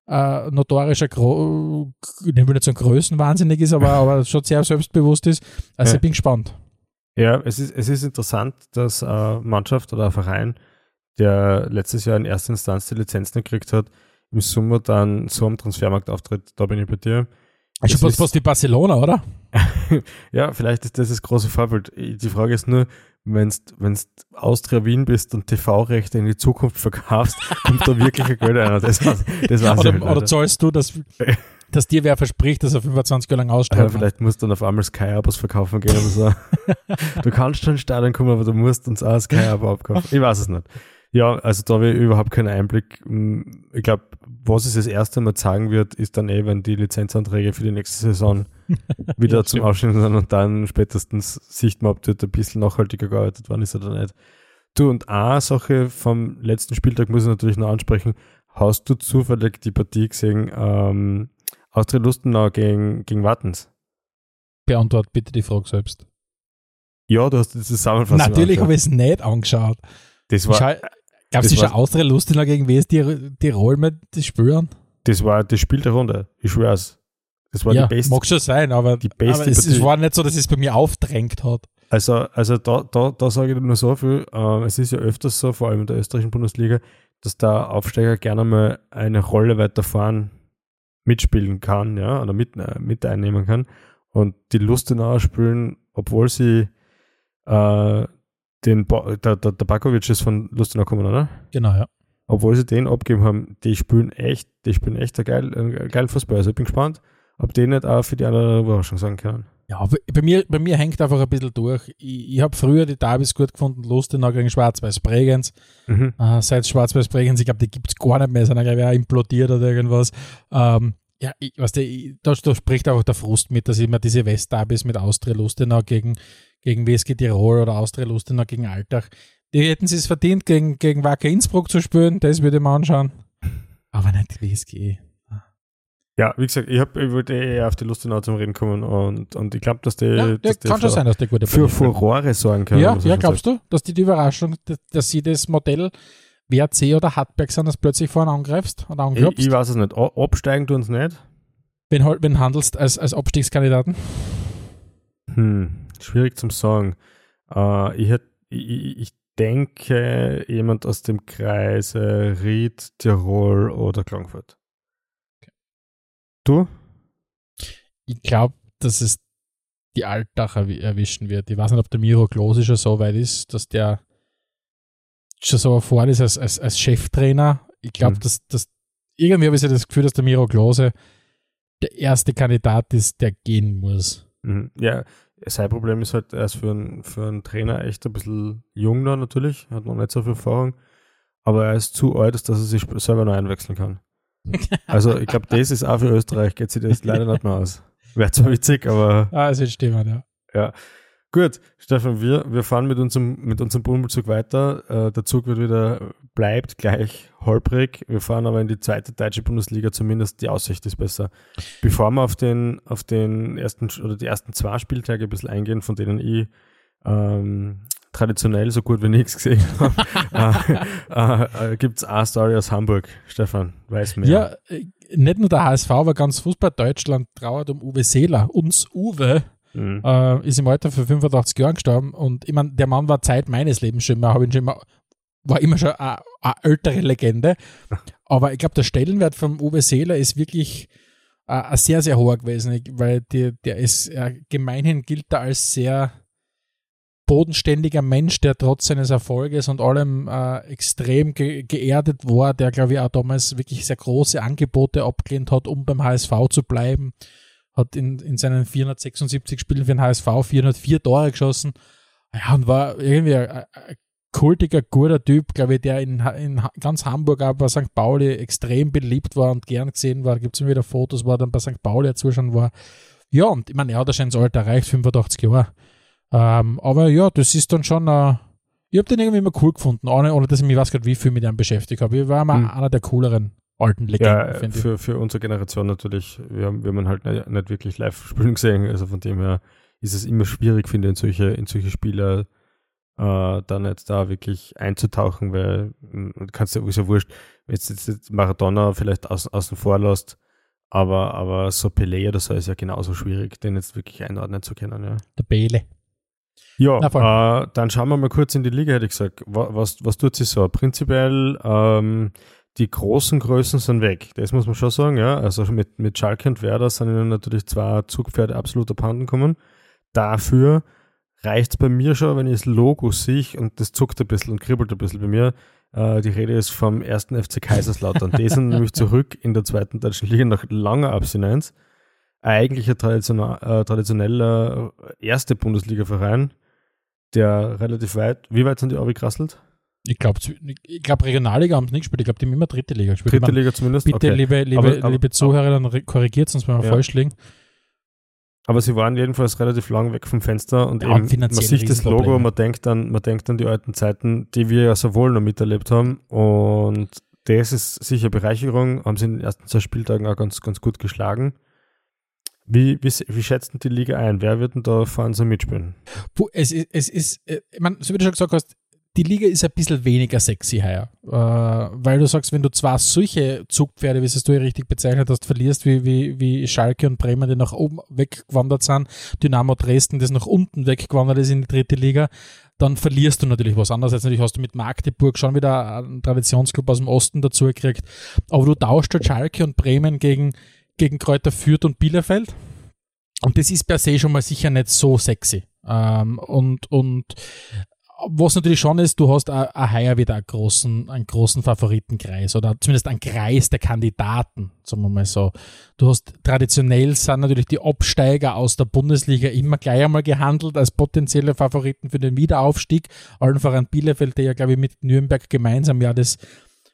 äh, äh, notorischer, Gro ich will nicht sagen Größenwahnsinnig ist, aber, aber schon sehr selbstbewusst ist. Also Ja. ich bin gespannt. Ja, es ist, es ist interessant, dass eine Mannschaft oder ein Verein, der letztes Jahr in erster Instanz die Lizenz nicht gekriegt hat, im Sommer dann so am Transfermarkt auftritt. Da bin ich bei dir. Also Es fast, ist- fast wie Barcelona, oder? *laughs* ja, vielleicht ist das das große Vorbild. Die Frage ist nur, wenn du Austria Wien bist und TV-Rechte in die Zukunft verkaufst, *laughs* kommt da wirklich ein Geld rein. Das, war's- das war's Oder, halt oder zahlst du, dass, dass dir wer verspricht, dass er 25 Jahre lang Ja, ausstrahlt? vielleicht musst du dann auf einmal Sky-Abos verkaufen gehen oder so. *laughs* du kannst schon ins Stadion kommen, aber du musst uns auch Sky-Abo abkaufen. Ich weiß es nicht. Ja, also da habe ich überhaupt keinen Einblick. Ich glaube, was es das erste Mal sagen wird, ist dann eh, wenn die Lizenzanträge für die nächste Saison *laughs* wieder ja, zum Aufstehen sind und dann spätestens sieht man, ob dort ein bisschen nachhaltiger gearbeitet worden ist oder nicht. Du, und eine Sache vom letzten Spieltag muss ich natürlich noch ansprechen. Hast du zufällig die Partie gesehen, ähm, Austria Lustenau gegen, gegen Wattens? Beantwort bitte die Frage selbst. Ja, du hast die Zusammenfassung Natürlich habe ich es nicht angeschaut. Das war, Gab es schon Austria Lustenau gegen wer ist die, die Rolle mit die spüren? Das war das Spiel der Runde, ich schwör's. Das war ja, die beste. Mag schon sein, aber, die beste aber es, es, war nicht so, dass es bei mir aufdrängt hat. Also, also da, da, da sage ich nur so viel. Äh, es ist ja öfters so, vor allem in der österreichischen Bundesliga, dass der Aufsteiger gerne mal eine Rolle weiter vorn mitspielen kann, ja, oder mit, äh, mit einnehmen kann. Und die Lustenauer spielen, obwohl sie äh, den ba der, der, der Bakovic ist von Lustenau gekommen, oder? Genau, ja. Obwohl sie den abgeben haben, die spielen echt, die spielen echt ein geil, ein geil Fußball. Also ich bin gespannt, ob die nicht auch für die andere Überraschung sagen können. Ja, bei mir, bei mir hängt einfach ein bisschen durch. Ich, ich habe früher die Derbys gut gefunden, Lustenau gegen Schwarz-Weiß Bregenz. Mhm. Äh, seit Schwarz-Weiß Bregenz, ich glaube, die gibt es gar nicht mehr, sondern glaube ich auch implodiert oder irgendwas. Ähm, ja, ich, weißt du, da, da spricht einfach der Frust mit, dass immer diese West-Derbys mit Austria Lustenau gegen gegen WSG Tirol oder Austria Lustenau gegen Altach. Die hätten sie es verdient, gegen, gegen Wacker Innsbruck zu spielen, das würde ich mir anschauen. Aber nicht WSG. Ja, wie gesagt, ich, hab, ich wollte eher auf die Lustenau zum Reden kommen und, und ich glaube, dass die, ja, dass die kann schon sein, dass die gute für Furore sorgen können. Ja, ja glaubst sagt. du, dass die die Überraschung, dass, dass sie das Modell WRC oder Hartberg sind, das plötzlich vorne angreifst und anklopfst? Ich, ich weiß es nicht. Absteigen tun sie nicht. Wenn, wenn handelst als, als Abstiegskandidaten? Hm, schwierig zum sagen. Äh, ich, hätt, ich, ich, denke, jemand aus dem Kreise Ried, Tirol oder Klagenfurt. Okay. Du? Ich glaube, dass es die Altach erwischen wird. Ich weiß nicht, ob der Miro Klose schon so weit ist, dass der schon so vorne ist als, als, als Cheftrainer. Ich glaube, mhm. dass, dass irgendwie habe ich das Gefühl, dass der Miro Klose der erste Kandidat ist, der gehen muss. Mhm. Ja, sein Problem ist halt, er ist für einen, für einen Trainer echt ein bisschen jung da natürlich, hat noch nicht so viel Erfahrung, aber er ist zu alt, dass er sich selber noch einwechseln kann. *laughs* Also ich glaube, das ist auch für Österreich, geht sich das leider nicht mehr aus. Wäre zwar witzig, aber. Ah, es wird stimmen, ja. Ja. Gut, Stefan, wir, wir fahren mit unserem, mit unserem Bummelzug weiter. Äh, der Zug wird wieder, bleibt gleich holprig. Wir fahren aber in die zweite deutsche Bundesliga, zumindest die Aussicht ist besser. Bevor wir auf den, auf den ersten oder die ersten zwei Spieltage ein bisschen eingehen, von denen ich ähm, traditionell so gut wie nichts gesehen *laughs* habe, äh, äh, äh gibt es eine Story aus Hamburg. Stefan, weiß mehr. Ja, äh, nicht nur der HSV, aber ganz Fußball Deutschland trauert um Uwe Seeler. Uns Uwe Mhm. Äh, ist im Alter für 85 Jahren gestorben und ich meine, der Mann war Zeit meines Lebens schon immer, ihn schon immer, war immer schon eine, ältere Legende. Aber ich glaube, der Stellenwert von Uwe Seeler ist wirklich äh, sehr, sehr hoher gewesen, weil die, der ist äh, gemeinhin gilt er als sehr bodenständiger Mensch, der trotz seines Erfolges und allem äh, extrem ge geerdet war, der, glaube ich, auch damals wirklich sehr große Angebote abgelehnt hat, um beim HSV zu bleiben hat in, in seinen 476 Spielen für den HSV 404 Tore geschossen. Ja, und war irgendwie ein, ein kultiger, guter Typ, glaube ich, der in, in ganz Hamburg, aber bei St. Pauli extrem beliebt war und gern gesehen war. Da gibt es immer wieder Fotos, wo er dann bei St. Pauli zuschauen war. Ja, und ich meine, er hat schon das Alter erreicht, 85 Jahre. Ähm, aber ja, das ist dann schon, äh, ich habe den irgendwie immer cool gefunden, ohne, ohne dass ich mich weiß gerade wie viel mit ihm beschäftigt habe. Ich war immer hm. einer der cooleren alten Legenden. Ja, für, für unsere Generation natürlich. Wir haben, wir haben halt nicht, nicht wirklich live spielen gesehen. Also von dem her ist es immer schwierig, finde ich, in solche, in solche Spieler äh, dann jetzt da wirklich einzutauchen, weil hm, du kannst ja sowieso wurscht, jetzt, jetzt, jetzt Maradona vielleicht außen, außen vor lässt, aber, aber so Pelé oder so ist ja genauso schwierig, den jetzt wirklich einordnen zu können. Ja. Der Bele. Ja, äh, dann schauen wir mal kurz in die Liga, hätte ich gesagt. Was, was, was tut sie so? Prinzipiell ähm, die großen Größen sind weg. Das muss man schon sagen, ja. Also mit, mit Schalke und Werder sind ihnen natürlich zwei Zugpferde absolut abhanden gekommen. Dafür reicht es bei mir schon, wenn ich das Logo sehe und das zuckt ein bisschen und kribbelt ein bisschen bei mir. Äh, die Rede ist vom ersten FC Kaiserslautern. die sind *laughs* nämlich zurück in der zweiten deutschen Liga nach langer Abstinenz. Eigentlich ein traditioneller, äh, traditioneller erste Bundesliga-Verein, der relativ weit, wie weit sind die abgekrasselt? Ich glaube, ich glaub, Regionalliga haben es nicht gespielt. Ich glaube, die haben immer dritte Liga gespielt. Dritte Ich mein, Liga zumindest. Bitte, okay. liebe, liebe, Aber- aber- liebe Zuhörer, dann korrigiert uns, wenn wir Ja. falsch liegen. Aber sie waren jedenfalls relativ lang weg vom Fenster und Ja, eben, man sieht das Logo, man denkt, an, man denkt an die alten Zeiten, die wir ja so wohl noch miterlebt haben. Und das ist sicher Bereicherung, haben sie in den ersten zwei Spieltagen auch ganz, ganz gut geschlagen. Wie, wie, wie schätzen die Liga ein? Wer wird denn da vorne so mitspielen? Puh, es ist, es ist äh, ich mein, so wie du schon gesagt hast, die Liga ist ein bisschen weniger sexy heuer. Äh, weil du sagst, wenn du zwar solche Zugpferde, wie es du ja richtig bezeichnet hast, verlierst, wie, wie, wie Schalke und Bremen, die nach oben weggewandert sind, Dynamo Dresden, das nach unten weggewandert ist in die dritte Liga, dann verlierst du natürlich was. Andererseits natürlich hast du mit Magdeburg schon wieder einen Traditionsclub aus dem Osten dazu gekriegt. Aber du tauscht halt Schalke und Bremen gegen, gegen Kräuter Fürth und Bielefeld. Und das ist per se schon mal sicher nicht so sexy. Ähm, und, und was natürlich schon ist, du hast auch heuer wieder einen großen, einen großen Favoritenkreis oder zumindest einen Kreis der Kandidaten, sagen wir mal so. Du hast traditionell sind natürlich die Absteiger aus der Bundesliga immer gleich einmal gehandelt als potenzielle Favoriten für den Wiederaufstieg. Allen voran Bielefeld, der ja, glaube ich, mit Nürnberg gemeinsam ja das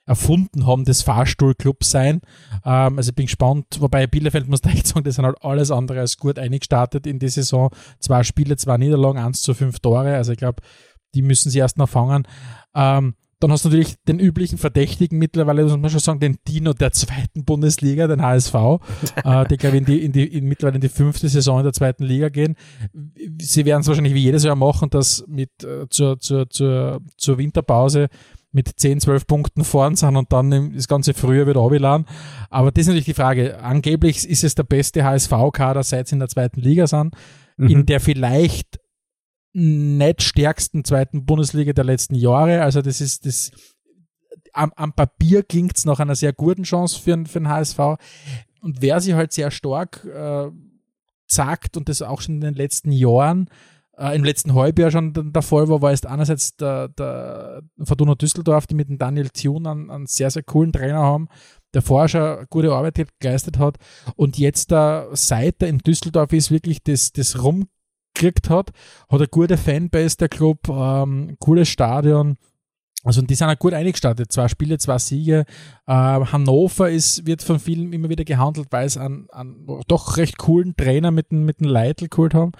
erfunden haben, das Fahrstuhlclub sein. Ähm, also ich bin gespannt, wobei Bielefeld muss echt sagen, die sind halt alles andere als gut eingestartet in die Saison. Zwei Spiele, zwei Niederlagen, eins zu fünf Tore. Also ich glaube, die müssen sie erst noch fangen. Ähm, dann hast du natürlich den üblichen Verdächtigen mittlerweile, muss man schon sagen, den Dino der zweiten Bundesliga, den HSV, *laughs* äh, die, glaube ich, in die, in die, in mittlerweile in die fünfte Saison in der zweiten Liga gehen. Sie werden es wahrscheinlich wie jedes Jahr machen, dass mit äh, zur, zur, zur, zur Winterpause mit 10, 12 Punkten vorn sind und dann das ganze Frühjahr wieder runterladen. Aber das ist natürlich die Frage. Angeblich ist es der beste HSV-Kader, seit sie in der zweiten Liga sind, in der vielleicht nicht stärksten zweiten Bundesliga der letzten Jahre. Also das ist das am, am Papier klingt es nach einer sehr guten Chance für, für den HSV. Und wer sich halt sehr stark äh, sagt und das auch schon in den letzten Jahren, äh, im letzten Halbjahr schon der, Fall war, war jetzt einerseits der, der Fortuna Düsseldorf, die mit dem Daniel Thun einen, einen sehr, sehr coolen Trainer haben, der vorher schon gute Arbeit geleistet hat und jetzt der seit er in Düsseldorf ist, wirklich das, das rumgekriegt hat, hat eine gute Fanbase, der Club, ähm, cooles Stadion. Also die sind auch gut eingestartet. Zwei Spiele, zwei Siege. Äh, Hannover ist, wird von vielen immer wieder gehandelt, weil sie einen, einen doch recht coolen Trainer mit dem, mit dem Leitl geholt haben,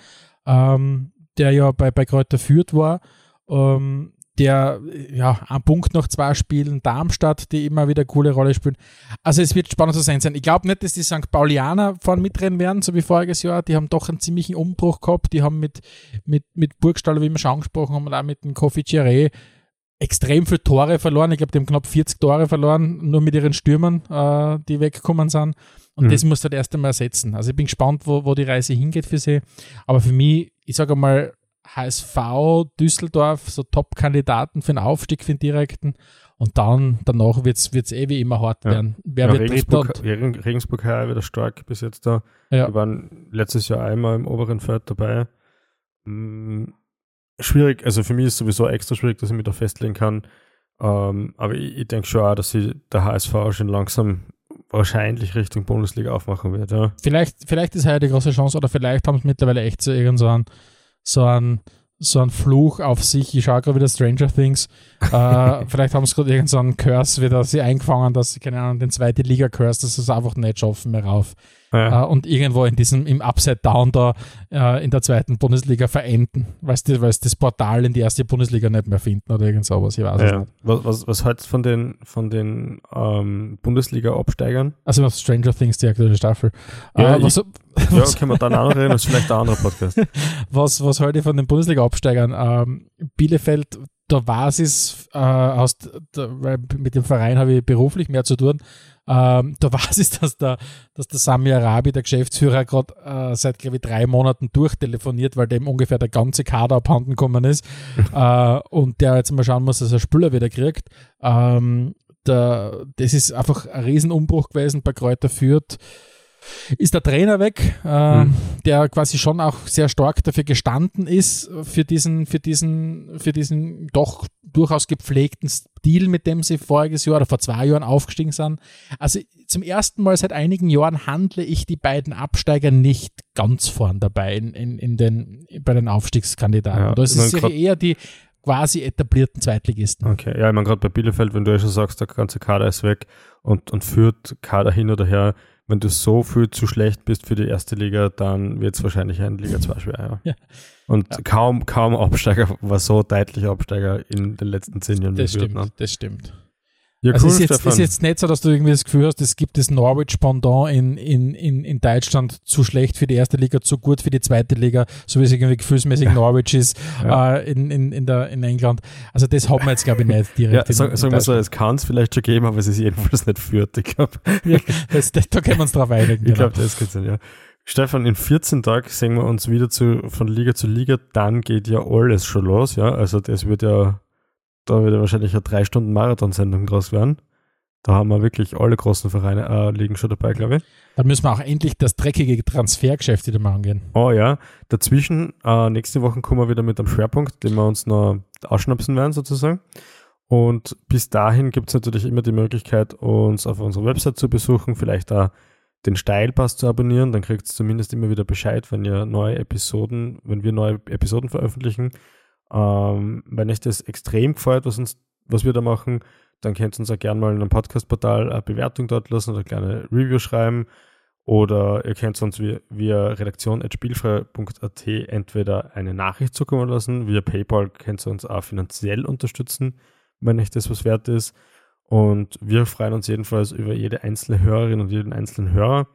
ähm, der ja bei, bei Kräuter Fürth war. Ähm, der, ja, ein Punkt nach zwei Spielen, Darmstadt, die immer wieder eine coole Rolle spielen. Also es wird spannend zu sehen sein. Ich glaube nicht, dass die St. Paulianer vorne mitrennen werden, so wie voriges Jahr. Die haben doch einen ziemlichen Umbruch gehabt. Die haben mit, mit, mit Burgstaller, wie wir schon angesprochen haben, und auch mit dem Kofi Chiré extrem viele Tore verloren. Ich glaube, die haben knapp 40 Tore verloren, nur mit ihren Stürmern, äh, die weggekommen sind. Und Mhm. das muss halt erst einmal ersetzen. Also ich bin gespannt, wo, wo die Reise hingeht für sie. Aber für mich, ich sage mal, HSV, Düsseldorf, so Top-Kandidaten für den Aufstieg, für den direkten. Und dann, danach wird es eh wie immer hart Ja. werden. Wer ja, wird Dritter? Regensburg, Regen- Regensburg heuer wieder stark bis jetzt da. Ja. Die waren letztes Jahr einmal im oberen Feld dabei. Mm, schwierig, also für mich ist sowieso extra schwierig, dass ich mich da festlegen kann. Ähm, aber ich, ich denke schon auch, dass sie der HSV schon langsam wahrscheinlich Richtung Bundesliga aufmachen wird. Ja. vielleicht, vielleicht ist heuer die große Chance oder vielleicht haben sie mittlerweile echt so irgend so so einen, so einen Fluch auf sich. Ich schaue gerade wieder Stranger Things. *laughs* äh, vielleicht haben sie gerade irgend so Curse wieder sie eingefangen, dass sie, keine Ahnung, den zweiten Liga-Curse, dass sie es einfach nicht schaffen mehr rauf. Ja. äh, und irgendwo in diesem, im Upside Down da äh, in der zweiten Bundesliga verenden, weil sie weil sie das Portal in die erste Bundesliga nicht mehr finden oder irgend sowas. Ich weiß es Ja. nicht. Was, was, was hältst du von den, von den ähm, Bundesliga-Absteigern? Also noch Stranger Things, die aktuelle Staffel. Ja, äh, was, *laughs* Ja, was, können wir dann auch noch reden, das ist vielleicht ein anderer Podcast. *laughs* was, was halte ich von den Bundesliga-Absteigern? Ähm, Bielefeld, da war es, äh, aus, da, weil mit dem Verein habe ich beruflich mehr zu tun. Ähm, da war es, dass der, dass der Sami Arabi, der Geschäftsführer, gerade äh, seit, glaube ich, drei Monaten durchtelefoniert, weil dem ungefähr der ganze Kader abhanden gekommen ist. *laughs* äh, und der jetzt mal schauen muss, dass er Spüler wieder kriegt. Ähm, der, das ist einfach ein Riesenumbruch gewesen bei Kräuter Fürth. Ist der Trainer weg, äh, Mhm. der quasi schon auch sehr stark dafür gestanden ist, für diesen, für diesen, für diesen doch durchaus gepflegten Stil, mit dem sie voriges Jahr oder vor zwei Jahren aufgestiegen sind. Also zum ersten Mal seit einigen Jahren handle ich die beiden Absteiger nicht ganz vorn dabei in, in, in den, bei den Aufstiegskandidaten. Ja, da ist es eher die quasi etablierten Zweitligisten. Okay, ja, ich meine, gerade bei Bielefeld, wenn du ja schon sagst, der ganze Kader ist weg und, und führt Kader hin oder her, wenn du so viel zu schlecht bist für die erste Liga, dann wird es wahrscheinlich in Liga 2 schwer. Ja. ja. Und ja. kaum, kaum Absteiger war so deutlich Absteiger in den letzten zehn Jahren. Das stimmt, ne? das stimmt. Ja, also cool, ist, jetzt, ist jetzt nicht so, dass du irgendwie das Gefühl hast, es gibt das Norwich-Pendant in, in, in, in Deutschland zu schlecht für die erste Liga, zu gut für die zweite Liga, so wie es irgendwie gefühlsmäßig Norwich ist ja. äh, in, in, in, der, in England. Also das hat man jetzt, glaube ich, nicht *laughs* direkt. Ja, sagen sag wir so, es kann es vielleicht schon geben, aber es ist jedenfalls nicht führt, ich glaube. Ja, das, da können wir uns drauf einigen. *laughs* Ich glaube, genau. das geht ja. Stefan, in 14 Tagen sehen wir uns wieder zu, von Liga zu Liga, dann geht ja alles schon los, ja. Also das wird ja da wird wahrscheinlich eine drei Stunden Marathon-Sendung draus werden. Da haben wir wirklich alle großen Vereine äh, liegen schon dabei, glaube ich. Dann müssen wir auch endlich das dreckige Transfergeschäft wieder machen gehen. Oh ja. Dazwischen, äh, nächste Woche kommen wir wieder mit einem Schwerpunkt, den wir uns noch ausschnapsen werden, sozusagen. Und bis dahin gibt es natürlich immer die Möglichkeit, uns auf unserer Website zu besuchen, vielleicht da den Steilpass zu abonnieren. Dann kriegt es zumindest immer wieder Bescheid, wenn ihr neue Episoden, wenn wir neue Episoden veröffentlichen. Ähm, wenn euch das extrem gefällt, was, uns, was wir da machen, dann könnt ihr uns auch gerne mal in einem Podcast-Portal eine Bewertung dort lassen oder eine kleine Review schreiben. Oder ihr könnt uns via, via redaktion.spielfrei.at entweder eine Nachricht zukommen lassen, via PayPal könnt ihr uns auch finanziell unterstützen, wenn euch das was wert ist. Und wir freuen uns jedenfalls über jede einzelne Hörerin und jeden einzelnen Hörer.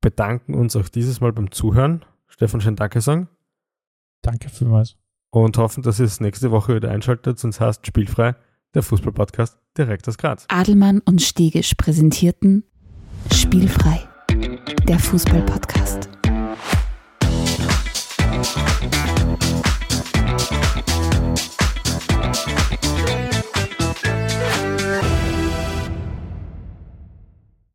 Bedanken uns auch dieses Mal beim Zuhören. Stefan, schön Danke sagen. Danke vielmals und hoffen, dass ihr es nächste Woche wieder einschaltet, sonst heißt Spielfrei, der Fußballpodcast direkt aus Graz. Adelmann und Stegisch präsentierten Spielfrei, der Fußballpodcast.